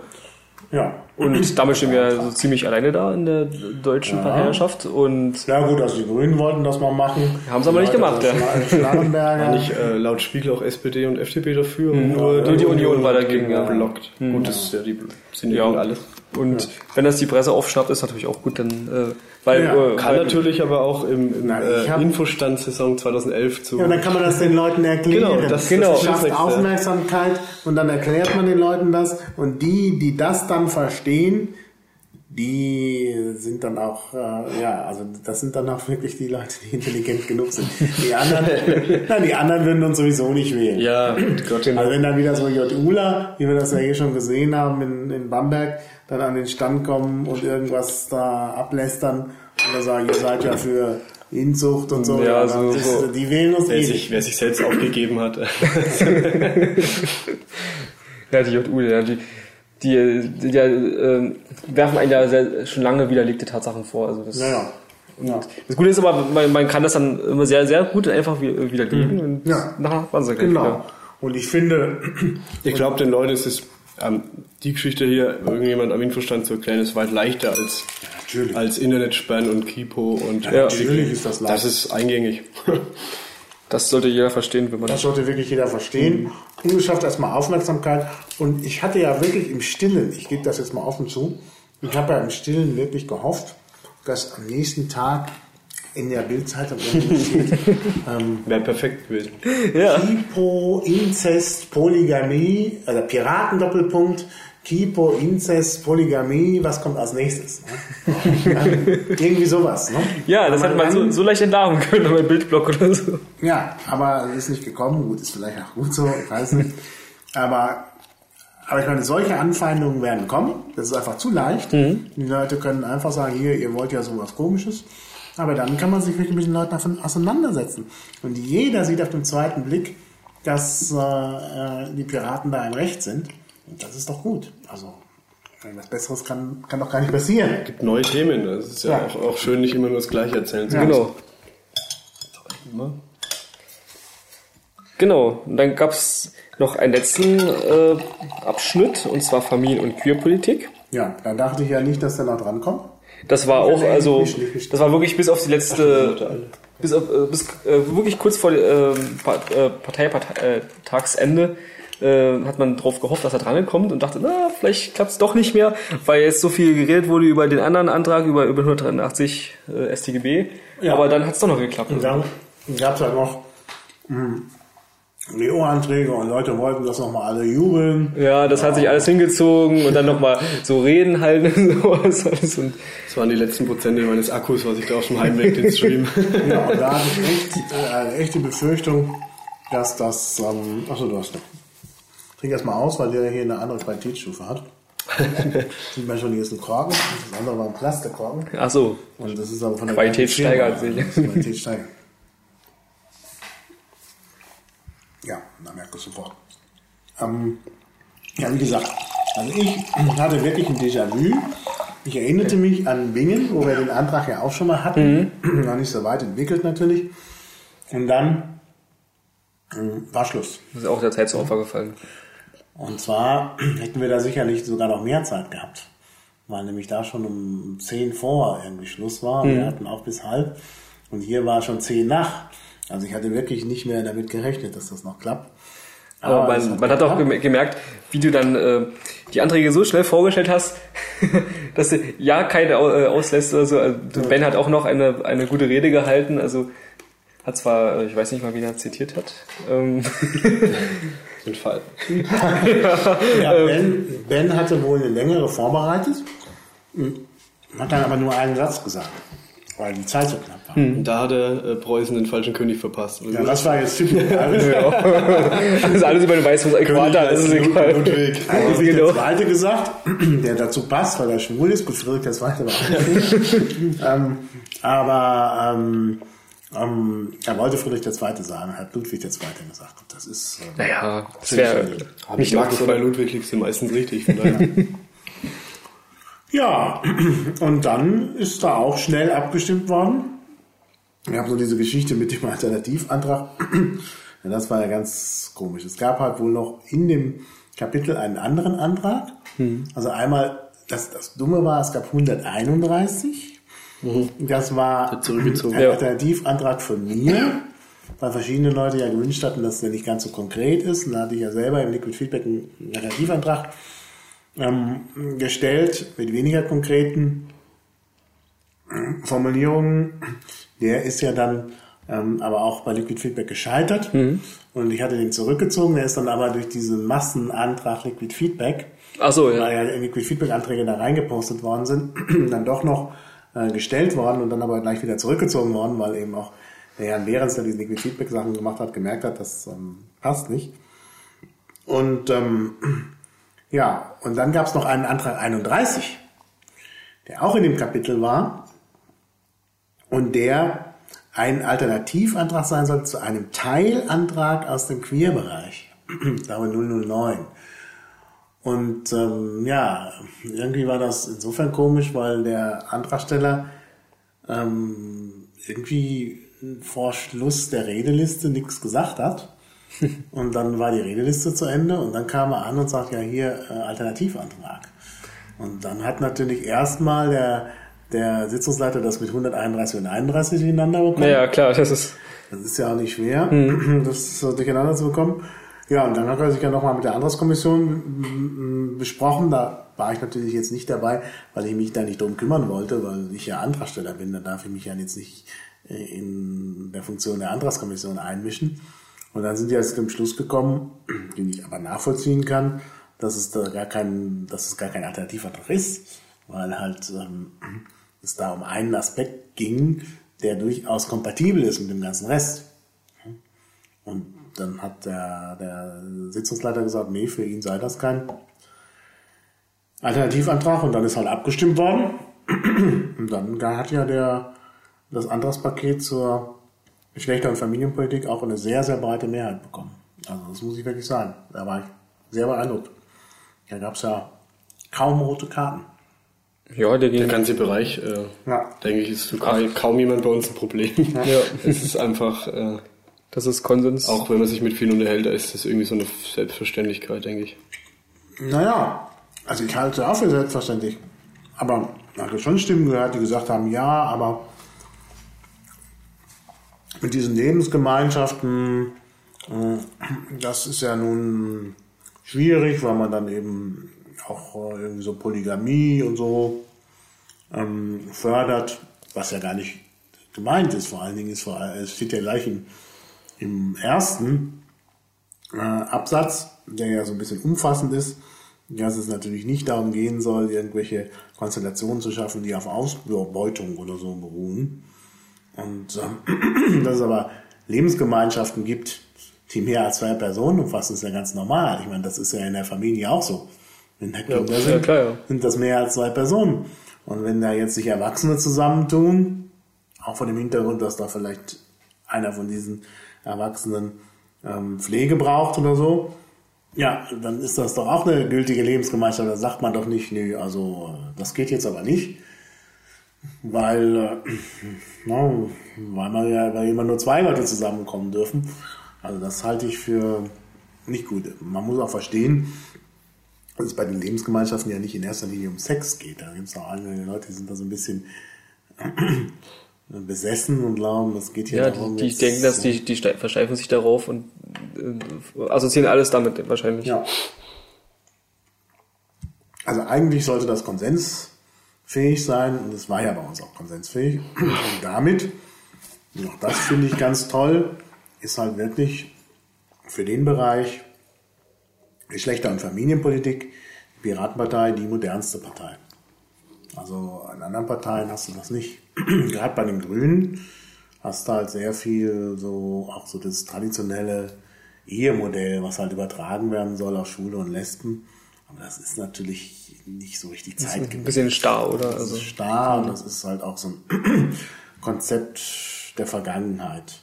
Ja. Und damit stehen wir so ziemlich alleine da in der deutschen Parteienschaft. Und Ja gut, also die Grünen wollten das mal machen. Haben sie aber nicht Die gemacht, ja. War nicht äh, laut Spiegel auch SPD und FDP dafür und nur Nur die Union war dagegen, ja. blockt. Gut, das ist ja die sind ja, Ja. alles. Und wenn das die Presse aufschnappt, ist natürlich auch gut, dann äh, weil Ja, äh, Kann weil- natürlich aber auch im, im Nein, ich äh, Infostand Saison 2011 zu. Ja, und dann kann man das den Leuten erklären. Genau, das- Genau. das schafft. Aufmerksamkeit und dann erklärt man den Leuten das und die, die das dann verstehen, die sind dann auch, äh, ja, also das sind dann auch wirklich die Leute, die intelligent genug sind. Die anderen, nein, die anderen würden uns sowieso nicht wählen. ja, Gott, Also wenn dann wieder so J.Ula, wie wir das ja hier schon gesehen haben in, in Bamberg, dann an den Stand kommen und irgendwas da ablästern und dann sagen, ihr seid ja für Inzucht und so. Ja, so- das, so. Die wählen uns Wer eh sich, nicht. wer sich selbst aufgegeben hat. Ja, die JU, ja, die, die, die, die äh, werfen einen ja sehr, schon lange widerlegte Tatsachen vor. Also das, Ja, ja. ja. das Gute ist aber, man, man kann das dann immer sehr, sehr gut einfach wi- widerlegen und Ja. nachher waren sie gleich Genau. wieder. Und ich finde, Ich glaube, den Leuten ist es, ähm, die Geschichte hier, irgendjemand am Infostand zu erklären, ist weit leichter als, natürlich, als Internetsperren und Kipo und Ja. natürlich ist das leicht. das ist eingängig. Das sollte jeder verstehen, wenn man Das sollte wirklich jeder verstehen. Und es schafft erstmal Aufmerksamkeit. Und ich hatte ja wirklich im Stillen, ich gebe das jetzt mal offen zu, ich habe ja im Stillen wirklich gehofft, dass am nächsten Tag in der Bildzeitung steht, ähm, Wäre perfekt gewesen. Ja. Kipo, Inzest, Polygamie, oder Piratendoppelpunkt, Kipo, Inzest, Polygamie, was kommt als nächstes? Ne? Ja, irgendwie sowas. Ne? Ja, das hätte man so, so leicht entlarven können beim Bildblock oder so. Ja, aber es ist nicht gekommen. Gut, ist vielleicht auch gut so, ich weiß nicht. Aber, aber ich meine, solche Anfeindungen werden kommen. Das ist einfach zu leicht. Die Leute können einfach sagen, hier, ihr wollt ja sowas komisches. Aber dann kann man sich wirklich mit den Leuten davon auseinandersetzen. Und jeder sieht auf den zweiten Blick, dass äh, äh, die Piraten da im Recht sind. Und das ist doch gut. Also, was Besseres kann, kann doch gar nicht passieren. gibt neue Themen. Das ist ja, Ja. Auch, auch schön, nicht immer nur das Gleiche erzählen zu Ja. müssen. Genau. Genau. Und dann gab's noch einen letzten äh, Abschnitt, und zwar Familien- und Queerpolitik. Ja, da dachte ich ja nicht, dass der noch drankommt. Das war auch, also, das war wirklich bis auf die letzte, bis auf, äh, bis, äh, wirklich kurz vor ähm, äh, Parteitagsende äh, hat man drauf gehofft, dass er drankommt und dachte, na, vielleicht klappt's doch nicht mehr, weil jetzt so viel geredet wurde über den anderen Antrag, über, über 183 äh, StGB. Ja. Aber dann hat's doch noch geklappt. Und dann gab es halt noch mh, Leo-Anträge und Leute wollten das nochmal alle jubeln. Ja, das hat sich alles hingezogen und dann nochmal so Reden halten und sowas. alles. Und Das waren die letzten Prozente meines Akkus, was ich da auf dem Heimweg den Stream. Ja, und da hatte ich echt, äh, eine echte Befürchtung, dass das. Ähm, achso, du hast noch. Trink das mal aus, weil der hier eine andere Qualitätsstufe hat. Sieht man schon, hier ist ein Korken. Das andere war ein Plastikkorken. ach so, Und das ist aber von der Qualität steigert sich. Qualität steigert. Ja, da merkt man sofort. Ähm, ja, wie gesagt, also ich hatte wirklich ein Déjà-vu. Ich erinnerte mich an Bingen, wo wir den Antrag ja auch schon mal hatten. Noch nicht so weit entwickelt natürlich. Und dann ähm, war Schluss. das ist auch der Zeit zu Opfer gefallen. Und zwar hätten wir da sicherlich sogar noch mehr Zeit gehabt. Weil nämlich da schon um 10 vor irgendwie Schluss war. Wir hatten auch bis halb. Und hier war schon 10 nach. Also ich hatte wirklich nicht mehr damit gerechnet, dass das noch klappt. Aber es man, man hat auch gemerkt, wie du dann äh, die Anträge so schnell vorgestellt hast, dass du ja keine äh, auslässt oder so. Also, Ben hat auch noch eine, eine gute Rede gehalten. Also hat zwar, äh, ich weiß nicht mal, wie er zitiert hat. Ähm, Den Fall. Ja, ben, ben hatte wohl eine längere vorbereitet. Hat dann aber nur einen Satz gesagt. Weil die Zeit so knapp war. Und da hat er äh, Preußen den falschen König verpasst. Ja, das war jetzt typisch. Eigentlich das ist alles über den weißen Äquator, das ist egal. Ludwig. hat Genau. der Zweite gesagt, der dazu passt, weil er schwul ist. Gut, Friedrich der Zweite war auch ähm, Aber ähm, ähm, er wollte Friedrich der Zweite sagen, hat Ludwig der Zweite gesagt. Das ist... Äh, Naja, das wäre Aber nicht Max oder Ludwig liegst du meistens richtig. Von daher. Ja, und dann ist da auch schnell abgestimmt worden. Wir haben so diese Geschichte mit dem Alternativantrag. Ja, das war ja ganz komisch. Es gab halt wohl noch in dem Kapitel einen anderen Antrag. Also einmal, das, das Dumme war, es gab 131. Das war zurückgezogen. ein. Alternativantrag von mir, weil verschiedene Leute ja gewünscht hatten, dass der nicht ganz so konkret ist. Und da hatte ich ja selber im Liquid Feedback einen Alternativantrag ähm, gestellt mit weniger konkreten ähm, Formulierungen. Der ist ja dann ähm, aber auch bei Liquid Feedback gescheitert. Und ich hatte den zurückgezogen. Der ist dann aber durch diesen Massenantrag Liquid Feedback, Ach so, weil ja. ja Liquid Feedback Anträge da reingepostet worden sind, dann doch noch äh, gestellt worden und dann aber gleich wieder zurückgezogen worden, weil eben auch der Herr Behrens, der diese Liquid Feedback Sachen gemacht hat, gemerkt hat, das ähm, passt nicht. Und ähm, ja, und dann gab es noch einen Antrag 31, der auch in dem Kapitel war und der ein Alternativantrag sein soll zu einem Teilantrag aus dem Queerbereich. war 009. Und ähm, ja, irgendwie war das insofern komisch, weil der Antragsteller ähm, irgendwie vor Schluss der Redeliste nichts gesagt hat. Und dann war die Redeliste zu Ende und dann kam er an und sagt, ja hier äh, Alternativantrag. Und dann hat natürlich erstmal der, der Sitzungsleiter das mit 131 und 31 durcheinander bekommen. Ja, klar, das ist. Das ist ja auch nicht schwer, Mhm. das so durcheinander zu bekommen. Ja, und dann hat er sich ja nochmal mit der Antragskommission mm, mm, besprochen. Da war ich natürlich jetzt nicht dabei, weil ich mich da nicht drum kümmern wollte, weil ich ja Antragsteller bin. Da darf ich mich ja jetzt nicht äh, in der Funktion der Antragskommission einmischen. Und dann sind die jetzt zu dem Schluss gekommen, den ich aber nachvollziehen kann, dass es da gar kein, dass es gar kein Alternativantrag ist, weil halt ähm, es da um einen Aspekt ging, der durchaus kompatibel ist mit dem ganzen Rest. Und dann hat der, der Sitzungsleiter gesagt, nee, für ihn sei das kein Alternativantrag und dann ist halt abgestimmt worden. Und dann hat ja der, das Antragspaket zur Geschlechter- und Familienpolitik auch eine sehr, sehr breite Mehrheit bekommen. Also das muss ich wirklich sagen. Da war ich sehr beeindruckt. Da gab es ja kaum rote Karten. Ja, der Der ganze Bereich, äh, Ja. denke ich, ist für kaum, kaum jemand bei uns ein Problem. Ja. Es ist einfach, äh, Das ist Konsens. auch wenn man sich mit vielen unterhält, da ist das irgendwie so eine Selbstverständlichkeit, denke ich. Naja, also ich halte es auch für selbstverständlich. Aber man hat schon Stimmen gehört, die gesagt haben, ja, aber mit diesen Lebensgemeinschaften, äh, das ist ja nun schwierig, weil man dann eben auch äh, irgendwie so Polygamie und so ähm, fördert, was ja gar nicht gemeint ist. Vor allen Dingen ist es steht ja gleich im, im ersten äh, Absatz, der ja so ein bisschen umfassend ist, dass es natürlich nicht darum gehen soll, irgendwelche Konstellationen zu schaffen, die auf Ausbeutung oder so beruhen. Und ähm, dass es aber Lebensgemeinschaften gibt, die mehr als zwei Personen umfassen, ist ja ganz normal. Ich meine, das ist ja in der Familie auch so. Wenn da Kinder ja, sind, klar, ja. sind das mehr als zwei Personen. Und wenn da jetzt sich Erwachsene zusammentun, auch von dem Hintergrund, dass da vielleicht einer von diesen Erwachsenen ähm, Pflege braucht oder so, ja, dann ist das doch auch eine gültige Lebensgemeinschaft. Da sagt man doch nicht, nee, also das geht jetzt aber nicht, weil, äh, na, weil man ja weil immer nur zwei Leute zusammenkommen dürfen. Also das halte ich für nicht gut. Man muss auch verstehen, dass es bei den Lebensgemeinschaften ja nicht in erster Linie um Sex geht. Da gibt es auch einige Leute, die sind da so ein bisschen besessen und glauben, es geht hier ja, darum. die, die denken, dass die, die ste- versteifen sich darauf und äh, assoziieren alles damit wahrscheinlich. Ja. Also eigentlich sollte das konsensfähig sein und es war ja bei uns auch konsensfähig. Und damit, und auch das finde ich ganz toll, ist halt wirklich für den Bereich Geschlechter- und Familienpolitik die Piratenpartei die modernste Partei. Also in anderen Parteien hast du das nicht. Gerade bei den Grünen hast du halt sehr viel so, auch so das traditionelle Ehemodell, was halt übertragen werden soll auf Schwule und Lesben. Aber das ist natürlich nicht so richtig Ein zeitgemäß. bisschen starr, oder? Das Also, ist starr und das ist halt auch so ein Konzept der Vergangenheit.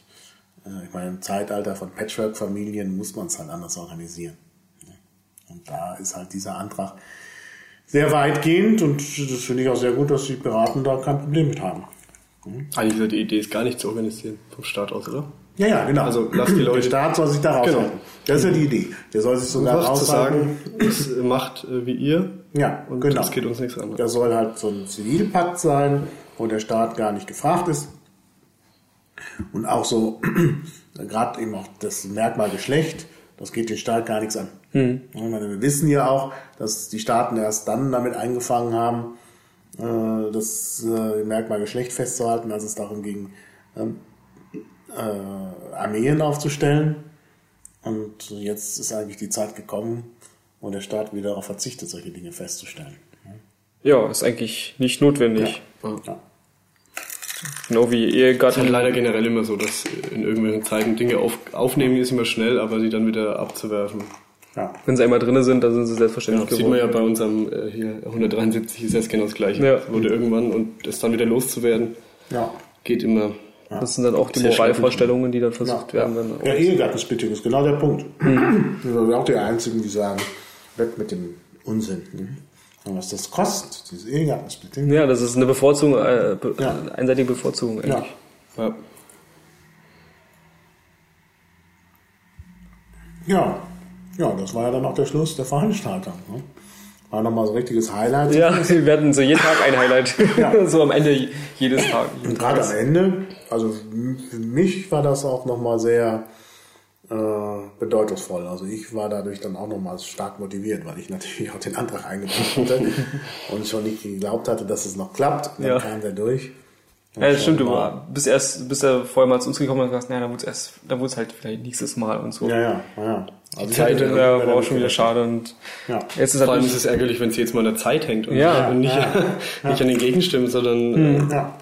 Äh, Ich meine, im Zeitalter von Patchwork-Familien muss man es halt anders organisieren. Und da ist halt dieser Antrag sehr weitgehend und das finde ich auch sehr gut, dass die Piraten da kein Problem mit haben. Eigentlich ist ja die Idee, es gar nicht zu organisieren vom Staat aus, oder? Ja, ja, genau. Also, lass die Leute- Der Staat soll sich da raushalten. Genau. Das ist ja die Idee. Der soll sich sogar Einfach zu raushalten. sagen, es macht äh, wie ihr Ja, und genau. es geht uns nichts an. Das soll halt so ein Zivilpakt sein, wo der Staat gar nicht gefragt ist. Und auch so, gerade eben auch das Merkmal Geschlecht, das geht den Staat gar nichts an. Ich meine, wir wissen ja auch, dass die Staaten erst dann damit angefangen haben, äh, das äh, Merkmal Geschlecht festzuhalten, als es darum ging, ähm, äh, Armeen aufzustellen. Und jetzt ist eigentlich die Zeit gekommen, wo der Staat wieder darauf verzichtet, solche Dinge festzustellen. ja, ist eigentlich nicht notwendig. Ja. Genau wie Es ist Ehegatten. halt leider generell immer so, dass in irgendwelchen Zeiten Dinge auf, aufnehmen ist immer schnell, aber sie dann wieder abzuwerfen. Ja. Wenn sie einmal drin sind, dann sind sie Ja, selbstverständlich das sieht man ja geworden. bei unserem äh, hier 173 ist das genau das gleiche. Ja. Es wurde irgendwann und das dann wieder loszuwerden, Ja. geht immer Das sind dann auch die Moralvorstellungen, die dann versucht werden. Dann Ja, Ehegattensplitting ist genau der Punkt. Mhm. Wir sind auch die Einzigen, die sagen, weg mit dem Unsinn. Ne? Und was das kostet, dieses Ehegattensplitting. ja, das ist eine Bevorzugung, äh, be Ja. einseitige Bevorzugung eigentlich. Ja. Ja. Ja. ja, das war ja dann auch der Schluss der Veranstaltung. Ne? War nochmal so ein richtiges Highlight. Ja, wir werden so jeden Tag ein Highlight. Ja. so am Ende jedes Tag. Und gerade am Ende, also für mich war das auch nochmal sehr äh, bedeutungsvoll. Also ich war dadurch dann auch nochmal stark motiviert, weil ich natürlich auch den Antrag eingebracht hatte und schon nicht geglaubt hatte, dass es noch klappt. Dann Ja. kam der durch. Ja, das stimmt, du bist erst, bist ja vorher mal zu uns gekommen und hast gesagt, naja, dann wurde es erst, dann wurde es halt vielleicht nächstes Mal und so. Ja, ja, ja. Also Die Zeit ich hatte- ja, war auch schon wieder schade und Ja. jetzt ist Vor allem halt ist es ärgerlich, wenn es jetzt mal an der Zeit hängt und, Ja. und nicht, nicht an den Gegenstimmen, sondern äh, Ja.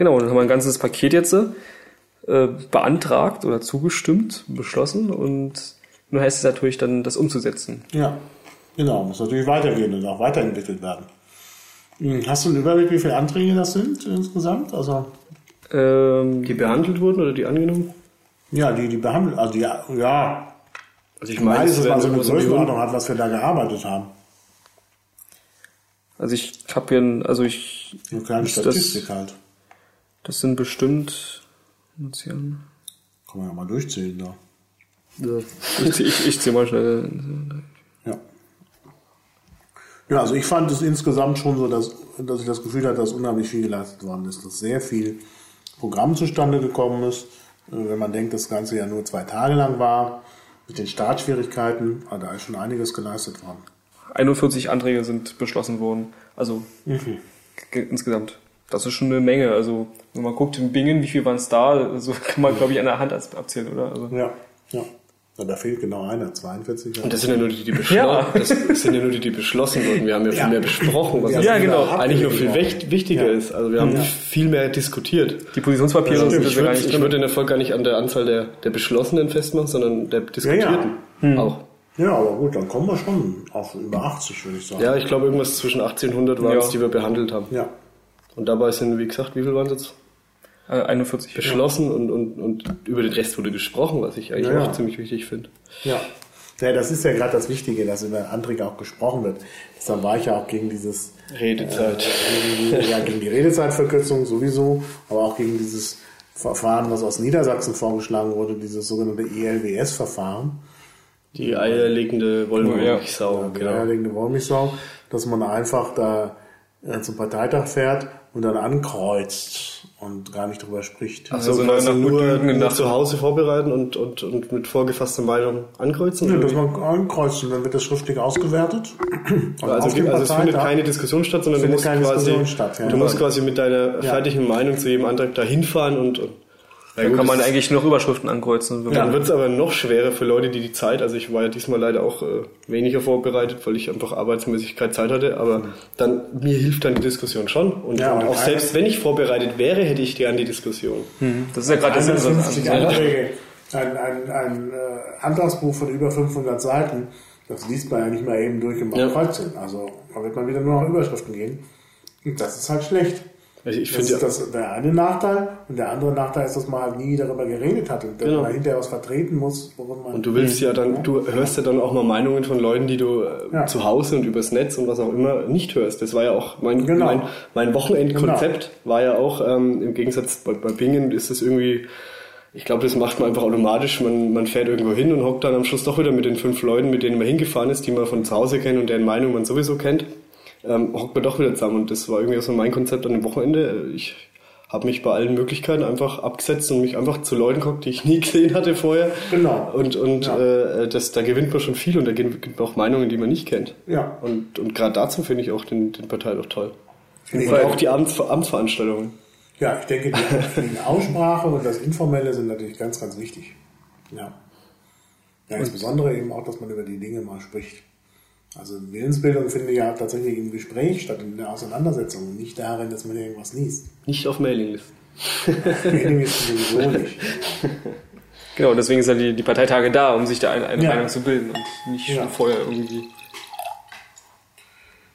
Genau, dann haben wir ein ganzes Paket jetzt äh, beantragt oder zugestimmt, beschlossen und nur heißt es natürlich dann, das umzusetzen. Ja, genau. Muss natürlich weitergehen und auch weiterentwickelt werden. Hm, Hast du einen Überblick, wie viele Anträge das sind insgesamt? Also, Ähm, die behandelt wurden oder die angenommen? ja, die, die behandeln, also die, ja, Also ich meine, dass werden so eine Größenordnung hat, was wir da gearbeitet haben. also ich habe hier, ein, also ich, Eine kleine Ist das- Statistik halt. Das sind bestimmt, muss ich an- Kann man ja mal durchzählen da. ich, ich, ich zähle mal schnell. Ja. Ja, also ich fand es insgesamt schon so, dass, dass ich das Gefühl hatte, dass unheimlich viel geleistet worden ist, dass sehr viel Programm zustande gekommen ist. Äh, Wenn man denkt, das Ganze ja nur zwei Tage lang war, mit den Startschwierigkeiten, ah, da ist schon einiges geleistet worden. 41 Anträge sind beschlossen worden, also ge- insgesamt. Das ist schon eine Menge. Also wenn man guckt in Bingen, wie viel waren es da, so kann man glaube ich an der Hand ab- abzählen, oder? Also, Ja, ja. ja da fehlt genau einer, 42. Und das sind ja nur die, die beschlossen. Ja. Das sind ja nur die, die beschlossen wurden. Wir haben ja viel Ja. mehr besprochen, was Ja, genau. eigentlich noch viel wichtiger Ja. ist. Also wir haben viel mehr diskutiert. die Positionspapiere Das sind Ich ja gar würde, nicht ich würde den Erfolg gar nicht an der Anzahl der, der Beschlossenen festmachen, sondern der Diskutierten auch. Ja, aber gut, dann kommen wir schon auf über 80, würde ich sagen. Ja, ich glaube irgendwas zwischen 80 und 100 waren Ja. es, die wir behandelt haben. Ja. Und dabei sind, wie gesagt, wie viel waren es jetzt? Äh, 41. Beschlossen und, und, und über den Rest wurde gesprochen, was ich eigentlich Ja, auch ziemlich wichtig finde. Ja. Ja, das ist ja gerade das Wichtige, dass über Anträge auch gesprochen wird. Deshalb war ich ja auch gegen dieses Redezeit. die, ja, gegen die Redezeitverkürzung sowieso, aber auch gegen dieses Verfahren, was aus Niedersachsen vorgeschlagen wurde, dieses sogenannte ELWS-Verfahren. Die eierlegende Wollmilchsau, Ja, genau. eierlegende Wollmilchsau, dass man einfach da äh, zum Parteitag fährt und dann ankreuzt und gar nicht drüber spricht. Also, Also quasi nach nur, nur nach- zu Hause vorbereiten und, und, und mit vorgefasster Meinung ankreuzen? Ja, dass man ankreuzt und dann wird das schriftlich ausgewertet. Und also, also es findet keine Diskussion statt, sondern du musst, quasi, statt, ja. du musst quasi mit deiner fertigen Meinung zu jedem Antrag da hinfahren und, und Da kann man eigentlich noch Überschriften ankreuzen. wenn Dann wird es aber noch schwerer für Leute, die die Zeit, also ich war ja diesmal leider auch äh, weniger vorbereitet, weil ich einfach arbeitsmäßig keine Zeit hatte, aber dann, mir hilft dann die Diskussion schon. Und, Ja, und auch selbst wenn ich vorbereitet wäre, hätte ich gern die Diskussion. Das ist ja gerade das Sinn. 150 was- Anträge, ein, ein, ein äh, Antragsbuch von über 500 Seiten, das liest man ja nicht mal eben durch und macht Ja. Kreuze. Also da wird man wieder nur nach Überschriften gehen. Und das ist halt schlecht. Also ich Das ist das, der eine Nachteil und der andere Nachteil ist, dass man halt nie darüber geredet hat und Genau. man hinterher was vertreten muss, worum man. Und du willst ja dann, du hörst ja dann auch mal Meinungen von Leuten, die du äh, Ja. zu Hause und übers Netz und was auch immer nicht hörst. Das war ja auch mein, Genau. mein, mein Wochenendkonzept war ja auch, ähm, im Gegensatz bei, bei Bingen ist es irgendwie, ich glaube, das macht man einfach automatisch. Man, man fährt irgendwo hin und hockt dann am Schluss doch wieder mit den fünf Leuten, mit denen man hingefahren ist, die man von zu Hause kennt und deren Meinung man sowieso kennt, ähm, hockt man doch wieder zusammen. Und das war irgendwie auch so mein Konzept an dem Wochenende. Ich habe mich bei allen Möglichkeiten einfach abgesetzt und mich einfach zu Leuten geguckt, die ich nie gesehen hatte vorher. Genau. Und, und Ja. äh, das, da gewinnt man schon viel und da gibt es auch Meinungen, die man nicht kennt. Ja. Und, und gerade dazu finde ich auch den, den Parteitag toll. Finde ich Und auch. auch die Amts, Amtsveranstaltungen. Ja, ich denke, die, die Aussprache und das Informelle sind natürlich ganz, ganz wichtig. Ja. Ja, insbesondere eben auch, dass man über die Dinge mal spricht. Also Willensbildung finde ich ja tatsächlich im Gespräch statt in der Auseinandersetzung und nicht darin, dass man irgendwas liest. Nicht auf Mailinglisten. Mailing ist sowieso nicht. Genau, deswegen sind die, die Parteitage da, um sich da eine, eine Ja. Meinung zu bilden und nicht Ja. schon vorher irgendwie.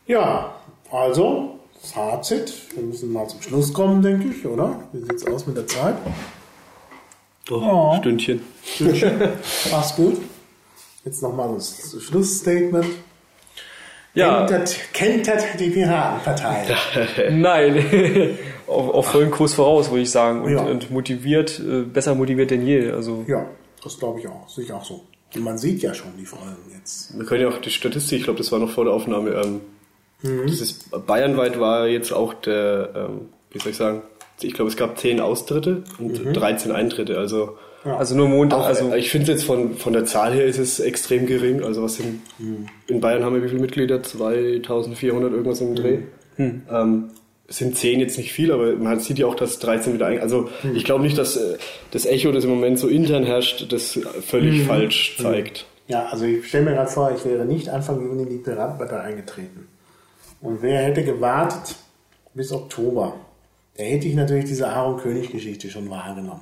Ja, also Fazit. Wir müssen mal zum Schluss kommen, denke ich, oder? Wie sieht's aus mit der Zeit? Doch, Ja. Stündchen. Stündchen. Passt gut. Jetzt nochmal das Schlussstatement. Ja, Kentert, kentert die Piratenpartei. nein. auf, auf vollen Kurs voraus, würde ich sagen. Und, Ja. und motiviert, äh, besser motiviert denn je. Also Ja, das glaube ich auch. Sehe ich auch so. Und man sieht ja schon die Folgen jetzt. Wir können ja auch die Statistik, ich glaube, das war noch vor der Aufnahme. Ähm, Dieses bayernweit war jetzt auch der, ähm, wie soll ich sagen, ich glaube, es gab 10 Austritte und 13 Eintritte. Also Also nur Montag, Auch, also äh, ich finde jetzt von, von der Zahl her ist es extrem gering. Also was sind, in Bayern haben wir wie viele Mitglieder? 2400 irgendwas im Dreh. Ähm, es sind 10 jetzt nicht viel, aber man sieht ja auch, dass 13 wieder ein. Also ich glaube nicht, dass äh, das Echo, das im Moment so intern herrscht, das völlig falsch zeigt. Ja, also ich stelle mir gerade vor, ich wäre nicht Anfang Juni in die Piratenpartei eingetreten. Und wer hätte gewartet bis Oktober, der hätte ich natürlich diese Aaron König-Geschichte schon wahrgenommen.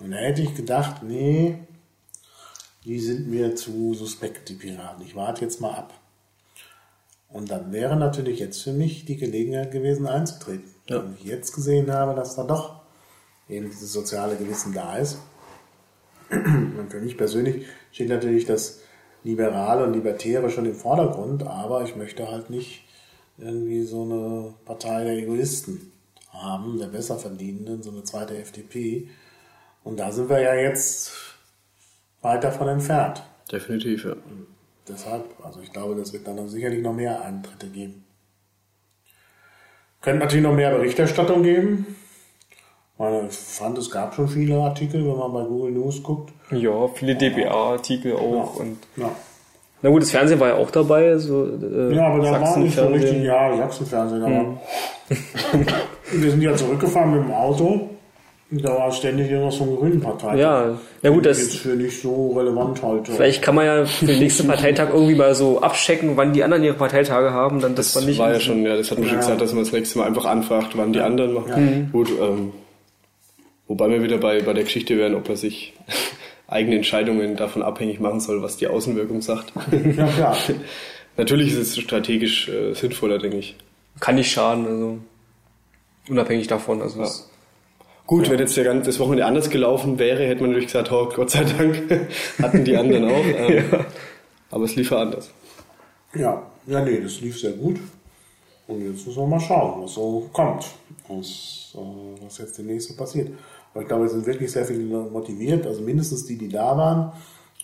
Und da hätte ich gedacht, nee, die sind mir zu suspekt, die Piraten. Ich warte jetzt mal ab. Und dann wäre natürlich jetzt für mich die Gelegenheit gewesen, einzutreten. Ja. Wenn ich jetzt gesehen habe, dass da doch eben dieses soziale Gewissen da ist. Und für mich persönlich steht natürlich das Liberale und Libertäre schon im Vordergrund, aber ich möchte halt nicht irgendwie so eine Partei der Egoisten haben, der Besserverdienenden, so eine zweite FDP. Und da sind wir ja jetzt weit davon entfernt. Definitiv, ja. Deshalb, also ich glaube, das wird dann sicherlich noch mehr Eintritte geben. Könnte natürlich noch mehr Berichterstattung geben. Ich fand, es gab schon viele Artikel, wenn man bei Google News guckt. ja, viele DBA-Artikel auch. Und Ja. na gut, das Fernsehen war ja auch dabei. So, äh, Ja, aber da war nicht so richtig, ja, Sachsenfernsehen, aber wir sind ja zurückgefahren mit dem Auto. Da war ständig irgendwas vom Grünen Partei. Ja, ja gut, das- jetzt für nicht so relevant halt. Vielleicht kann man ja für den nächsten Parteitag irgendwie mal so abchecken, wann die anderen ihre Parteitage haben, dann das, Das man nicht. war ja schon, ja, das hat man schon Ja. gesagt, dass man das nächste Mal einfach anfragt, wann die anderen machen. Gut, ähm, wobei wir wieder bei, bei der Geschichte wären, ob er sich eigene Entscheidungen davon abhängig machen soll, was die Außenwirkung sagt. Ja, klar. Natürlich ist es strategisch äh, sinnvoller, denke ich. Kann nicht schaden, also unabhängig davon. Also es- Gut, wenn jetzt der ganze, das Wochenende anders gelaufen wäre, hätte man natürlich gesagt, oh, Gott sei Dank hatten die anderen auch. Ähm, Aber es lief ja anders. Ja, ja, nee, das lief sehr gut. Und jetzt müssen wir mal schauen, was so kommt. Was, äh, was jetzt demnächst so passiert. Aber ich glaube, es sind wirklich sehr viele motiviert, also mindestens die, die da waren,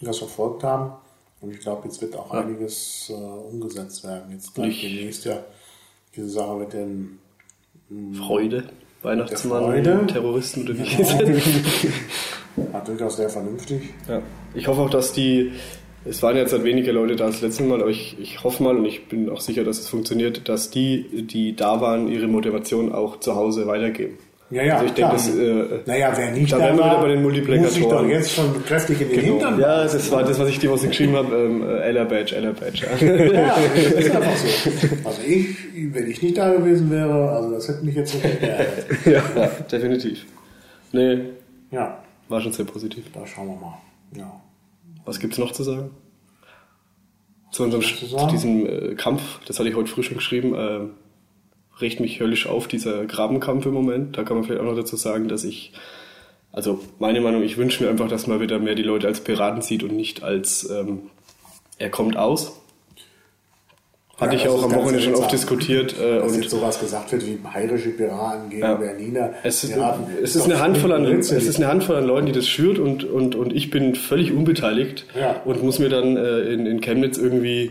die das verfolgt haben. Und ich glaube, jetzt wird auch einiges äh, umgesetzt werden. Jetzt gleich Ich- demnächst ja diese Sache mit dem Freude, Weihnachtsmann. Terroristen oder wie war durchaus sehr vernünftig. Ja. Ich hoffe auch, dass die, es waren jetzt halt weniger Leute da als letztes Mal, aber ich, ich hoffe mal und ich bin auch sicher, dass es funktioniert, dass die, die da waren, ihre Motivation auch zu Hause weitergeben. Ja, ja, also ich denke, das, äh, Naja, wer nicht da da wären wir war, wieder bei den Multiplikatoren. muss sich doch jetzt schon kräftig in den Hintern ja, das war das, was ich die Woche geschrieben habe, ähm, äh, Ella Badge, Ella Badge. Ja, das ist einfach so. Also ich, wenn ich nicht da gewesen wäre, also das hätte mich jetzt nicht geärgert. ja, definitiv. Nee, Ja, war schon sehr positiv. da schauen wir mal. Ja. Was gibt's noch zu sagen? Zu unserem zu zu diesem äh, Kampf, das hatte ich heute früh schon geschrieben, äh, regt mich höllisch auf, dieser Grabenkampf im Moment. Da kann man vielleicht auch noch dazu sagen, dass ich, also meine Meinung, ich wünsche mir einfach, dass man wieder mehr die Leute als Piraten sieht und nicht als ähm, er kommt aus. Hatte Ja, ich auch am Wochenende schon oft diskutiert. Äh, Dass und jetzt sowas gesagt wird wie bayerische Piraten gegen Ja. Berliner Es ist, Piraten. es ist eine Handvoll an, es ist eine Handvoll an Leuten, die das schürt und, und, und ich bin völlig unbeteiligt Ja. und muss mir dann äh, in, in Chemnitz irgendwie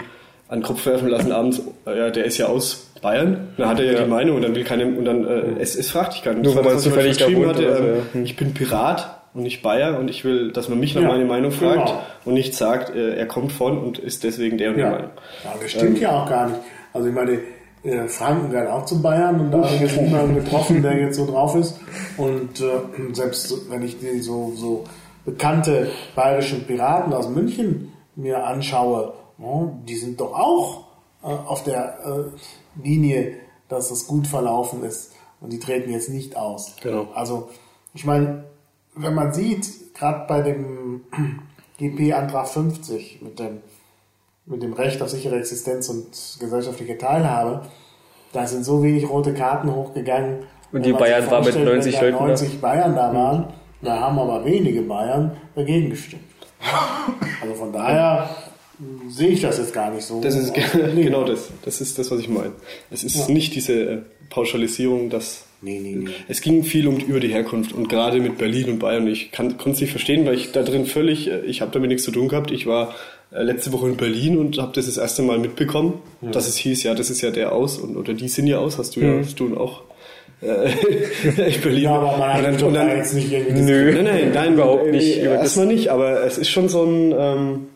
an den Kopf werfen lassen abends, ja, der ist ja aus Bayern, dann hat er ja, Ja. die Meinung und dann will keiner, und dann, äh, es, es fragt dich keiner. Nur weil man zufällig da wohnt hatte, ähm, ja. Hm. ich bin Pirat und nicht Bayer und ich will, dass man mich nach Ja, meiner Meinung fragt genau. und nicht sagt, äh, er kommt von und ist deswegen der und die Ja. Meinung. ja, das stimmt Ähm. ja auch gar nicht. Also ich meine, äh, Franken gehört auch zu Bayern und da habe ich jetzt niemanden getroffen, der jetzt so drauf ist. Und äh, selbst wenn ich die so, so bekannte bayerischen Piraten aus München mir anschaue, ja, die sind doch auch äh, auf der äh, Linie, dass es gut verlaufen ist. Und die treten jetzt nicht aus. Genau. Also, ich meine, wenn man sieht, gerade bei dem GP-Antrag 50 mit dem, mit dem Recht auf sichere Existenz und gesellschaftliche Teilhabe, Da sind so wenig rote Karten hochgegangen. Und die Bayern war mit vorstellt, 90 wenn da Leuten da. 90 Bayern da waren, da haben aber wenige Bayern dagegen gestimmt. Also von daher sehe ich das jetzt gar nicht so. Das ist Nee. genau das. Das ist das, was ich meine. Es ist nicht diese äh, Pauschalisierung, dass Nee, nee, nee. es ging viel um über die Herkunft und gerade mit Berlin und Bayern. Ich kann, konnte es nicht verstehen, weil ich da drin völlig, äh, ich habe damit nichts zu tun gehabt. Ich war äh, letzte Woche in Berlin und habe das das erste Mal mitbekommen, dass es hieß, ja, das ist ja der aus und oder die sind ja aus. Hast du ja, hast du auch in Berlin. Ja, aber man hat und dann, jetzt nicht irgendwie Nö. Nein, nein, nein, Überhaupt nicht. Erstmal nicht, aber es ist schon so, ein, ähm,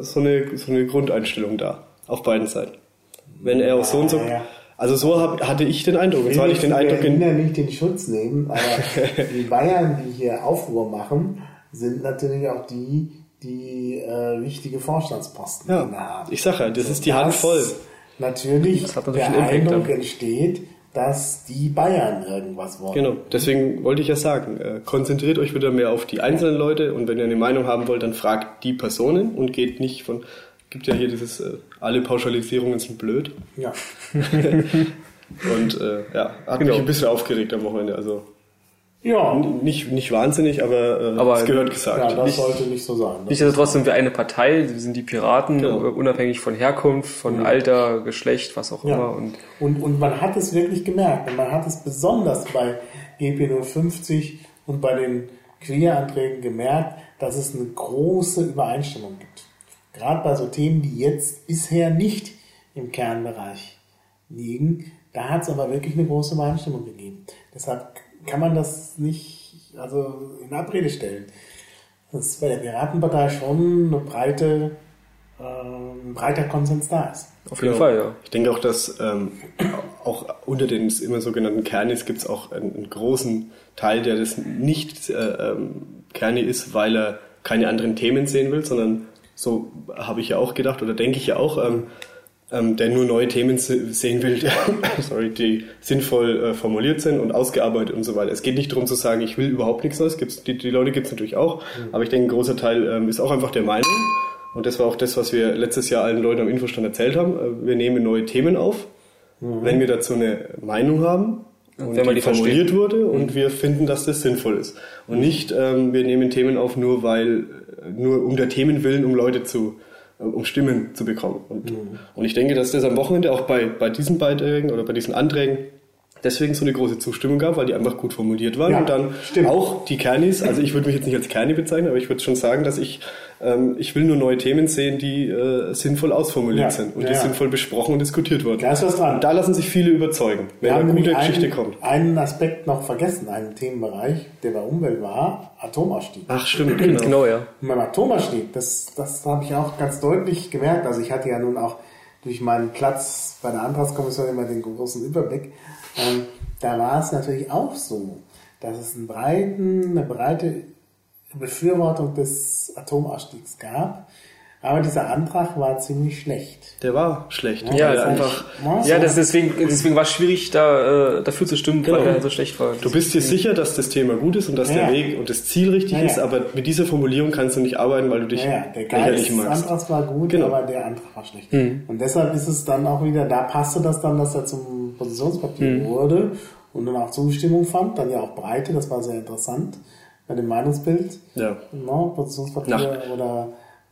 so, eine, so eine Grundeinstellung da, auf beiden Seiten. Wenn er auch so und so. Also so hab, hatte ich den Eindruck. Jetzt will hatte ich den Eindruck. Berliner nicht den Schutz nehmen, aber die Bayern, die hier Aufruhr machen, sind natürlich auch die, die äh, wichtige Vorstandsposten Ja, innehaben. ich sag ja, das ist die Dass Handvoll. Natürlich Das hat natürlich der Eindruck entsteht, dass die Bayern irgendwas wollen. Genau, deswegen wollte ich ja sagen, äh, konzentriert euch wieder mehr auf die einzelnen Leute und wenn ihr eine Meinung haben wollt, dann fragt die Personen und geht nicht von, gibt ja hier dieses, äh, alle Pauschalisierungen sind blöd. Ja. Und äh, ja, hat Genau. mich ein bisschen aufgeregt am Wochenende. Also Ja, nicht, nicht wahnsinnig, aber, äh, Aber- es gehört gesagt. ja das Nicht- sollte nicht so sein. Das Nichtsdestotrotz sind wir eine Partei, wir sind die Piraten, Genau. unabhängig von Herkunft, von Alter, Geschlecht, was auch Ja. immer. Und Und, und man hat es wirklich gemerkt. Und man hat es besonders bei GP050 und bei den Queer-Anträgen gemerkt, dass es eine große Übereinstimmung gibt. Gerade bei so Themen, die jetzt bisher nicht im Kernbereich liegen, da hat es aber wirklich eine große Übereinstimmung gegeben. Deshalb kann man das nicht also in Abrede stellen. Dass bei der Piratenpartei schon eine breite, äh, ein breiter Konsens da ist. auf jeden Genau. Fall, ja. Ich denke auch, dass ähm, auch unter den immer sogenannten Kernis gibt es auch einen, einen großen Teil, der das nicht äh, ähm, Kerni ist, weil er keine anderen Themen sehen will, sondern so habe ich ja auch gedacht oder denke ich ja auch, ähm, ähm, der nur neue Themen se sehen will, sorry, die sinnvoll äh, formuliert sind und ausgearbeitet und so weiter. Es geht nicht darum zu sagen, ich will überhaupt nichts Neues. Gibt's, die, die Leute gibt es natürlich auch, aber ich denke, ein großer Teil ähm, ist auch einfach der Meinung. Und das war auch das, was wir letztes Jahr allen Leuten am Infostand erzählt haben. Äh, Wir nehmen neue Themen auf, wenn wir dazu eine Meinung haben und wenn man die die versteht. formuliert wurde und wir finden, dass das sinnvoll ist. Und nicht, ähm, wir nehmen Themen auf nur weil, äh, nur um der Themen willen, um Leute zu, um Stimmen zu bekommen. Und, und ich denke, dass das am Wochenende auch bei, bei diesen Beiträgen oder bei diesen Anträgen deswegen so eine große Zustimmung gab, weil die einfach gut formuliert waren Ja, und dann stimmt. auch die Kernis, also ich würde mich jetzt nicht als Kerni bezeichnen, aber ich würde schon sagen, dass ich, ähm, ich will nur neue Themen sehen, die äh, sinnvoll ausformuliert Ja, sind und ja, die sinnvoll besprochen und diskutiert wurden. Da ist was dran. Und da lassen sich viele überzeugen, wenn eine gute Geschichte einen, kommt. einen Aspekt noch vergessen, einen Themenbereich, der bei Umwelt war, Atomausstieg. Ach stimmt, genau. Genau, ja. Und beim Atomausstieg, das, das habe ich auch ganz deutlich gemerkt. Also ich hatte ja nun auch durch meinen Platz bei der Antragskommission immer den großen Überblick. Ähm, da war es natürlich auch so, dass es einen breiten, eine breite Befürwortung des Atomausstiegs gab. Aber dieser Antrag war ziemlich schlecht. Der war schlecht. Ja, Weil das- einfach. Was? Ja, das deswegen, deswegen war es schwierig, da äh, dafür zu stimmen, Genau. weil er so schlecht war. Du bist dir sicher, dass das Thema gut ist und dass Ja. der Weg und das Ziel richtig Ja, ist, ja. aber mit dieser Formulierung kannst du nicht arbeiten, weil du dich Ja, ja, der Geist magst. Antrags war gut, Genau. aber der Antrag war schlecht. Und deshalb ist es dann auch wieder, da passte das dann, dass er zum Positionspapier wurde und dann auch Zustimmung fand, dann ja auch Breite, das war sehr interessant bei dem Meinungsbild. Ja. No, Positionspapier Nach- oder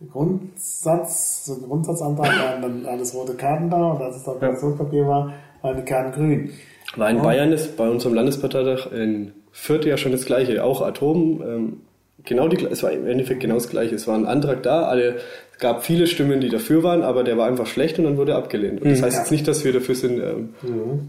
Grundsatz, so ein Grundsatzantrag waren dann alles rote Karten da und als es dann Positionspapier war, waren die Karten grün. War in Bayern ist bei unserem Landesparteitag in Fürth ja schon das Gleiche, auch Atom. Ähm, genau die, es war im Endeffekt genau das Gleiche. Es war ein Antrag da, alle, gab viele Stimmen, die dafür waren, aber der war einfach schlecht und dann wurde er abgelehnt. Und das heißt jetzt nicht, dass wir dafür sind, ähm,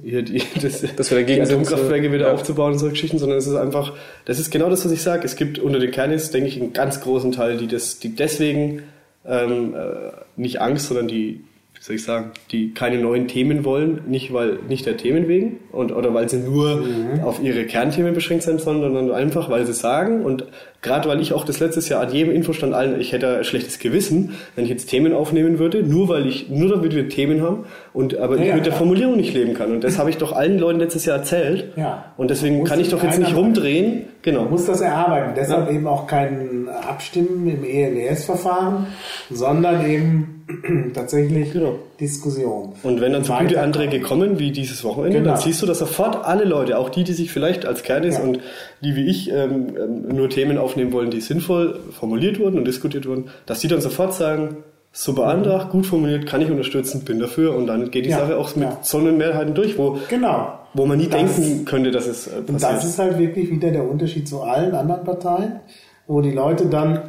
hier die, das, Dass wir dagegen die Atomkraftwerke so, wieder ja. aufzubauen und so Geschichten, sondern es ist einfach, das ist genau das, was ich sage. Es gibt unter den Kernis, denke ich, einen ganz großen Teil, die das, die deswegen ähm, äh, nicht Angst, sondern die, wie soll ich sagen, die keine neuen Themen wollen, nicht weil nicht der Themen wegen und oder weil sie nur auf ihre Kernthemen beschränkt sind, sondern einfach weil sie sagen und gerade weil ich auch das letztes Jahr an jedem Infostand allen, ich hätte ein schlechtes Gewissen, wenn ich jetzt Themen aufnehmen würde, nur weil ich nur damit wir Themen haben und aber ich Ja, mit der. Formulierung nicht leben kann und das habe ich doch allen Leuten letztes Jahr erzählt Ja. und deswegen kann ich doch jetzt nicht rumdrehen, genau. Muss das erarbeiten. Deshalb eben auch kein Abstimmen im E ELES-Verfahren, sondern eben tatsächlich Genau. Diskussion. Und wenn dann so gute. Anträge kommen, wie dieses Wochenende, Genau. dann siehst du, dass sofort alle Leute, auch die, die sich vielleicht als Kernis Ja. und die wie ich ähm, ähm, nur Themen aufnehmen wollen, die sinnvoll formuliert wurden und diskutiert wurden, dass die dann sofort sagen, super Antrag, gut formuliert, kann ich unterstützen, bin dafür und dann geht die Ja. Sache auch mit Ja. so einer Mehrheiten durch, wo, Genau. wo man nie Das- denken könnte, dass es äh, Und passiert. das ist halt wirklich wieder der Unterschied zu allen anderen Parteien, wo die Leute dann,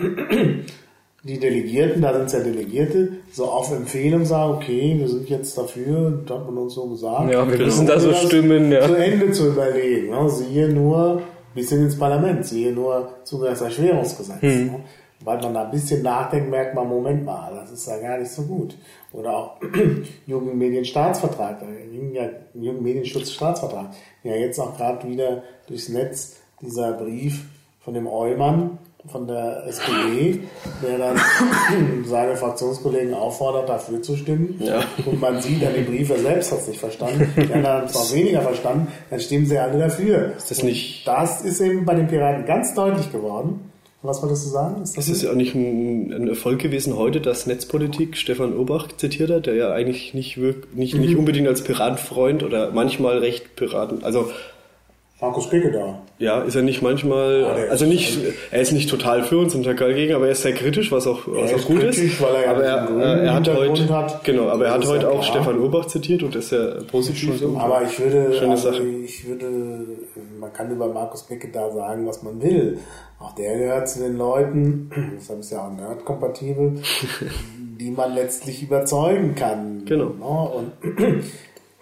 die Delegierten, da sind es ja Delegierte, so auf Empfehlung sagen, okay, wir sind jetzt dafür, das hat man uns so gesagt. Ja, wir Genau. müssen da so stimmen, ja. Zu Ende zu überlegen. Ne? Siehe nur bis hin ins Parlament, siehe nur Zugangserschwerungsgesetz. Ne? Weil man da ein bisschen nachdenkt, merkt man, Moment mal, das ist ja gar nicht so gut. Oder auch Jugendmedienstaatsvertrag, da ging ja Jugendmedienschutzstaatsvertrag. Ja, jetzt auch gerade wieder durchs Netz dieser Brief von dem Eumann von der SPD, der dann seine Fraktionskollegen auffordert, dafür zu stimmen. Ja. Und man sieht an dem Brief, er selbst hat es nicht verstanden, die anderen haben es noch weniger verstanden, dann stimmen sie alle dafür. Ist das nicht- Das ist eben bei den Piraten ganz deutlich geworden. Was wolltest du sagen? Ist das Es ist ja auch nicht ein, ein Erfolg gewesen heute, dass Netzpolitik Stefan Obach zitiert hat, der ja eigentlich nicht, wirk, nicht, nicht unbedingt als Piratenfreund oder manchmal recht Piraten, also Markus Picke da. ja, ist er nicht manchmal, ist- also nicht, er ist nicht total für uns und total gegen, aber er ist sehr kritisch, was auch, was Er auch ist gut kritisch, ist. weil er ja aber er, grünen äh, er hat heute, hat. genau, aber er hat heute auch klar. Stefan Obach zitiert und das ist ja positiv. so. Aber ich würde, Schöne also Sache. ich würde, man kann über Markus Picke da sagen, was man will. Auch der gehört zu den Leuten, deshalb ist ja auch nerd-kompatibel, die man letztlich überzeugen kann. Genau. Ne? Und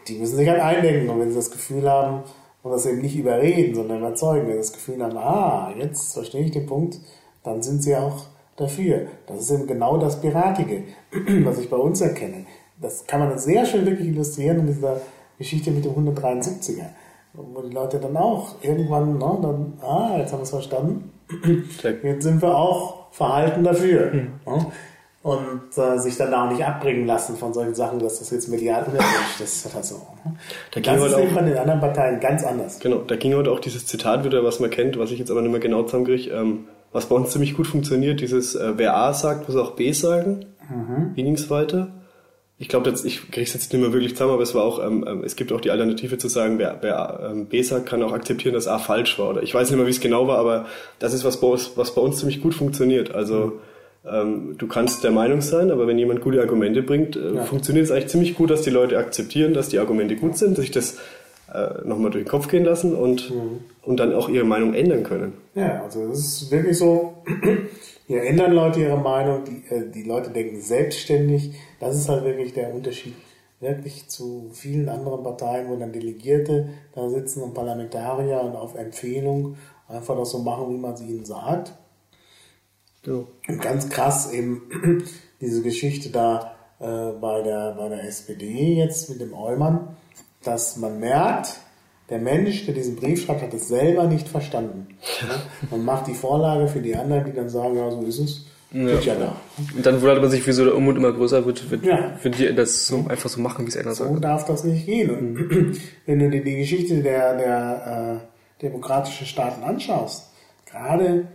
die müssen sich halt eindenken. Und wenn sie das Gefühl haben, und das eben nicht überreden, sondern überzeugen, wenn das Gefühl haben, ah, jetzt verstehe ich den Punkt, dann sind sie auch dafür. Das ist eben genau das Piratige, was ich bei uns erkenne. Das kann man sehr schön wirklich illustrieren in dieser Geschichte mit dem 173er. Wo die Leute dann auch irgendwann, ne, dann, ah, jetzt haben wir es verstanden. Jetzt sind wir auch verhalten dafür. Hm. Ne? Und äh, sich dann auch nicht abbringen lassen von solchen Sachen, dass das jetzt medial unerwünscht ist oder so. Ne? Da ging Das ist eben auch- bei den anderen Parteien ganz anders. Genau, da ging heute auch dieses Zitat wieder, was man kennt, was ich jetzt aber nicht mehr genau zusammenkriege, ähm, was bei uns ziemlich gut funktioniert, dieses äh, wer A sagt, muss auch B sagen. Wie ging's weiter? Ich glaube, ich kriege es jetzt nicht mehr wirklich zusammen, aber es war auch, ähm, ähm, es gibt auch die Alternative zu sagen, wer, wer ähm, B sagt, kann auch akzeptieren, dass A falsch war. Oder ich weiß nicht mehr, wie es genau war, aber das ist was bei uns, was bei uns ziemlich gut funktioniert. Also ähm, du kannst der Meinung sein, aber wenn jemand gute Argumente bringt, äh, funktioniert es eigentlich ziemlich gut, dass die Leute akzeptieren, dass die Argumente gut sind, sich das äh, nochmal durch den Kopf gehen lassen und, und dann auch ihre Meinung ändern können. Ja, also es ist wirklich so, hier ändern Leute ihre Meinung, die, äh, die Leute denken selbstständig. Das ist halt wirklich der Unterschied wirklich zu vielen anderen Parteien, wo dann Delegierte da sitzen und Parlamentarier und auf Empfehlung einfach das so machen, wie man es ihnen sagt. Genau. Und ganz krass eben diese Geschichte da äh, bei, der, bei der SPD jetzt mit dem Eumann, dass man merkt, der Mensch, der diesen Brief schreibt, hat es selber nicht verstanden. Ja? Man macht die Vorlage für die anderen, die dann sagen, ja, so ist es. Steht ja da. Und dann wundert man sich, wieso der Unmut immer größer wird, wenn, Ja. wenn die das so einfach so machen, wie es einer So sagt. darf das nicht gehen. Und wenn du dir die Geschichte der, der äh, demokratischen Staaten anschaust, gerade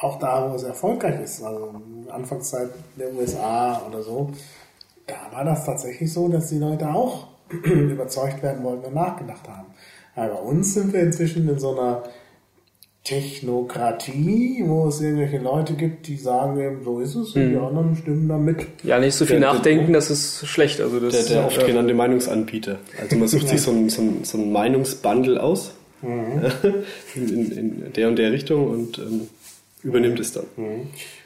auch da, wo es erfolgreich ist, also in der Anfangszeit der USA oder so, da war das tatsächlich so, dass die Leute auch überzeugt werden wollten und nachgedacht haben. Aber bei uns sind wir inzwischen in so einer Technokratie, wo es irgendwelche Leute gibt, die sagen eben, so ist es, und die anderen stimmen damit. Ja, nicht so viel Der- der- nachdenken, das ist schlecht. Also das Der, der oft genannte Meinungsanbieter. Also man sucht sich so ein, so ein, so ein Meinungsbundle aus in, in, in der und der Richtung und ähm, übernimmt es dann.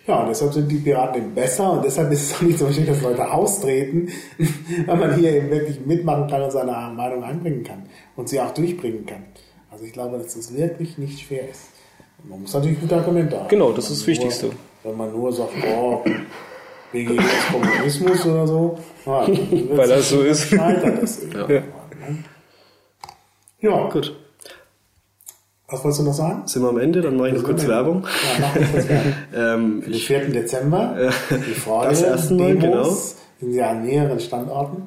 Ja, und deshalb sind die Piraten eben besser und deshalb ist es auch nicht so wichtig, dass Leute austreten, weil man hier eben wirklich mitmachen kann und seine Meinung einbringen kann und sie auch durchbringen kann. Also ich glaube, dass das wirklich nicht schwer ist. Man muss natürlich gute Argumente haben. Genau, das ist das Wichtigste. Wenn man nur sagt, oh, BG ist Kommunismus oder so, ja, Weil das so ist. Scheitert das. Ja. ja. ja, Gut, was wolltest du noch sagen? sind wir am Ende, dann mache ich noch kurz Werbung. Ja, mach uns das gerne. Ähm, Den 4. Dezember, die Freude, das erste Mal, genau. Sind ja an mehreren Standorten.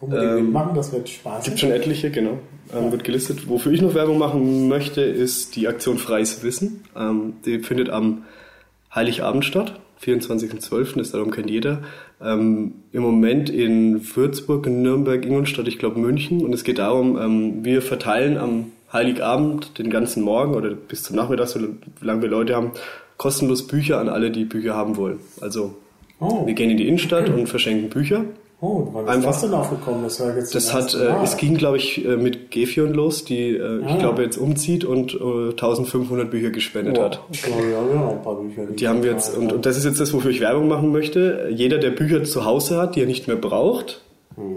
Unbedingt mitmachen, das wird Spaß. gibt schon etliche, genau. Ähm, Wird gelistet. Wofür ich noch Werbung machen möchte, ist die Aktion Freies Wissen. Ähm, die findet am Heiligabend statt. 24.12., das darum kennt jeder. Ähm, Im Moment in Würzburg, Nürnberg, Ingolstadt, ich glaube München. Und es geht darum, ähm, wir verteilen am Heiligabend den ganzen Morgen oder bis zum Nachmittag, so lange wir Leute haben, kostenlos Bücher an alle, die Bücher haben wollen. Also Oh. wir gehen in die Innenstadt und verschenken Bücher. Oh, wann ist Einfach- das denn aufgekommen? Das, war jetzt Das hat, äh, Mal. es ging, glaube ich, äh, mit Gefion los, die, äh, ich Ah. glaube, jetzt umzieht und äh, 1500 Bücher gespendet hat. Ich glaube, wir haben ja noch ein paar Bücher. Die haben wir jetzt, und, und das ist jetzt das, wofür ich Werbung machen möchte. Jeder, der Bücher zu Hause hat, die er nicht mehr braucht,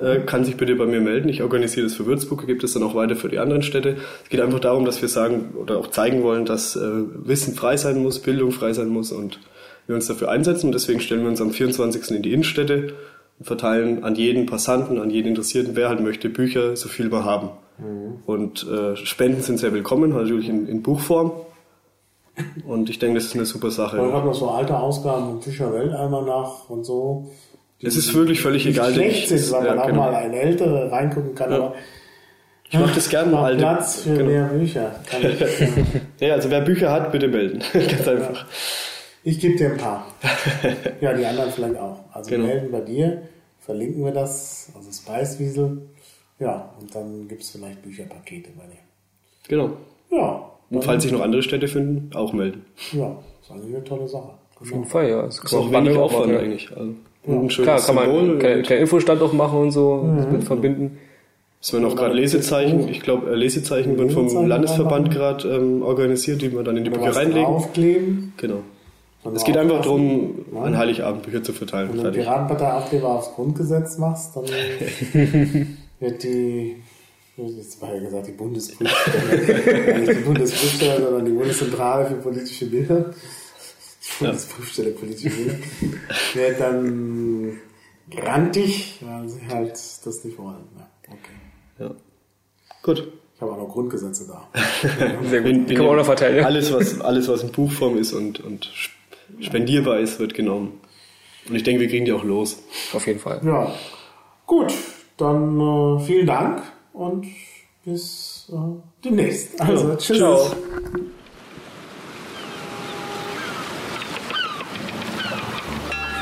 äh, kann sich bitte bei mir melden. Ich organisiere das für Würzburg, gebe das dann auch weiter für die anderen Städte. Es geht einfach darum, dass wir sagen oder auch zeigen wollen, dass äh, Wissen frei sein muss, Bildung frei sein muss und wir uns dafür einsetzen. Und deswegen stellen wir uns am 24. in die Innenstädte und verteilen an jeden Passanten, an jeden Interessierten, wer halt möchte, Bücher, so viel wir haben. Und äh, Spenden sind sehr willkommen, natürlich in, in Buchform. Und ich denke, das ist eine super Sache. Ich habe noch so alte Ausgaben von Fischer Weltalmanach und so. Es ist wirklich völlig die egal, schlecht ich. sind, weil Ja, man auch genau. mal eine ältere reingucken kann. Aber Ich mache das gerne mal. Platz für genau. mehr Bücher. Kann ich, Ja, also wer Bücher hat, bitte melden. Ganz einfach. ich gebe dir ein paar. Ja, die anderen vielleicht auch. Also Genau. melden bei dir, verlinken wir das, also Spicewiesel. Ja, und dann gibt es vielleicht Bücherpakete bei dir. Genau. Ja, Und falls sich noch andere Städte finden, auch melden. ja, das ist eigentlich eine tolle Sache. Auf jeden Fall, ja. Das Ist auch wenig Aufwand eigentlich. Also, ein schönes Klar, kann man Symbol. einen kleinen, kleinen Infostand auch machen und so, das Mhm. mit verbinden. Es werden auch gerade Lesezeichen, ich glaube, äh, Lesezeichen werden vom Landesverband gerade ähm, organisiert, die wir dann in die Bücher reinlegen. draufkleben. Genau. Dann Es geht einfach darum, an Heiligabend Bücher zu verteilen. Wenn du. Piratenpartei-Aufkleber aufs Grundgesetz machst, dann wird die, jetzt war ja gesagt, die Bundesprüfstelle, nicht die Bundesprüfstelle, sondern die Bundeszentrale für politische Bildung, Bundesprüfstelle Bildung, wird dann grantig, weil sie halt das nicht wollen. Ja, okay. Ja. Gut. Ich habe auch noch Grundgesetze da. Sehr gut. Kann man auch ja- noch verteilen. Ja. Alles, was, alles, was in Buchform ist und, und spendierbar ist, wird genommen. Und ich denke, wir kriegen die auch los. Auf jeden Fall. Ja, gut, dann äh, vielen Dank und bis äh, demnächst. Also, tschüss. Ciao.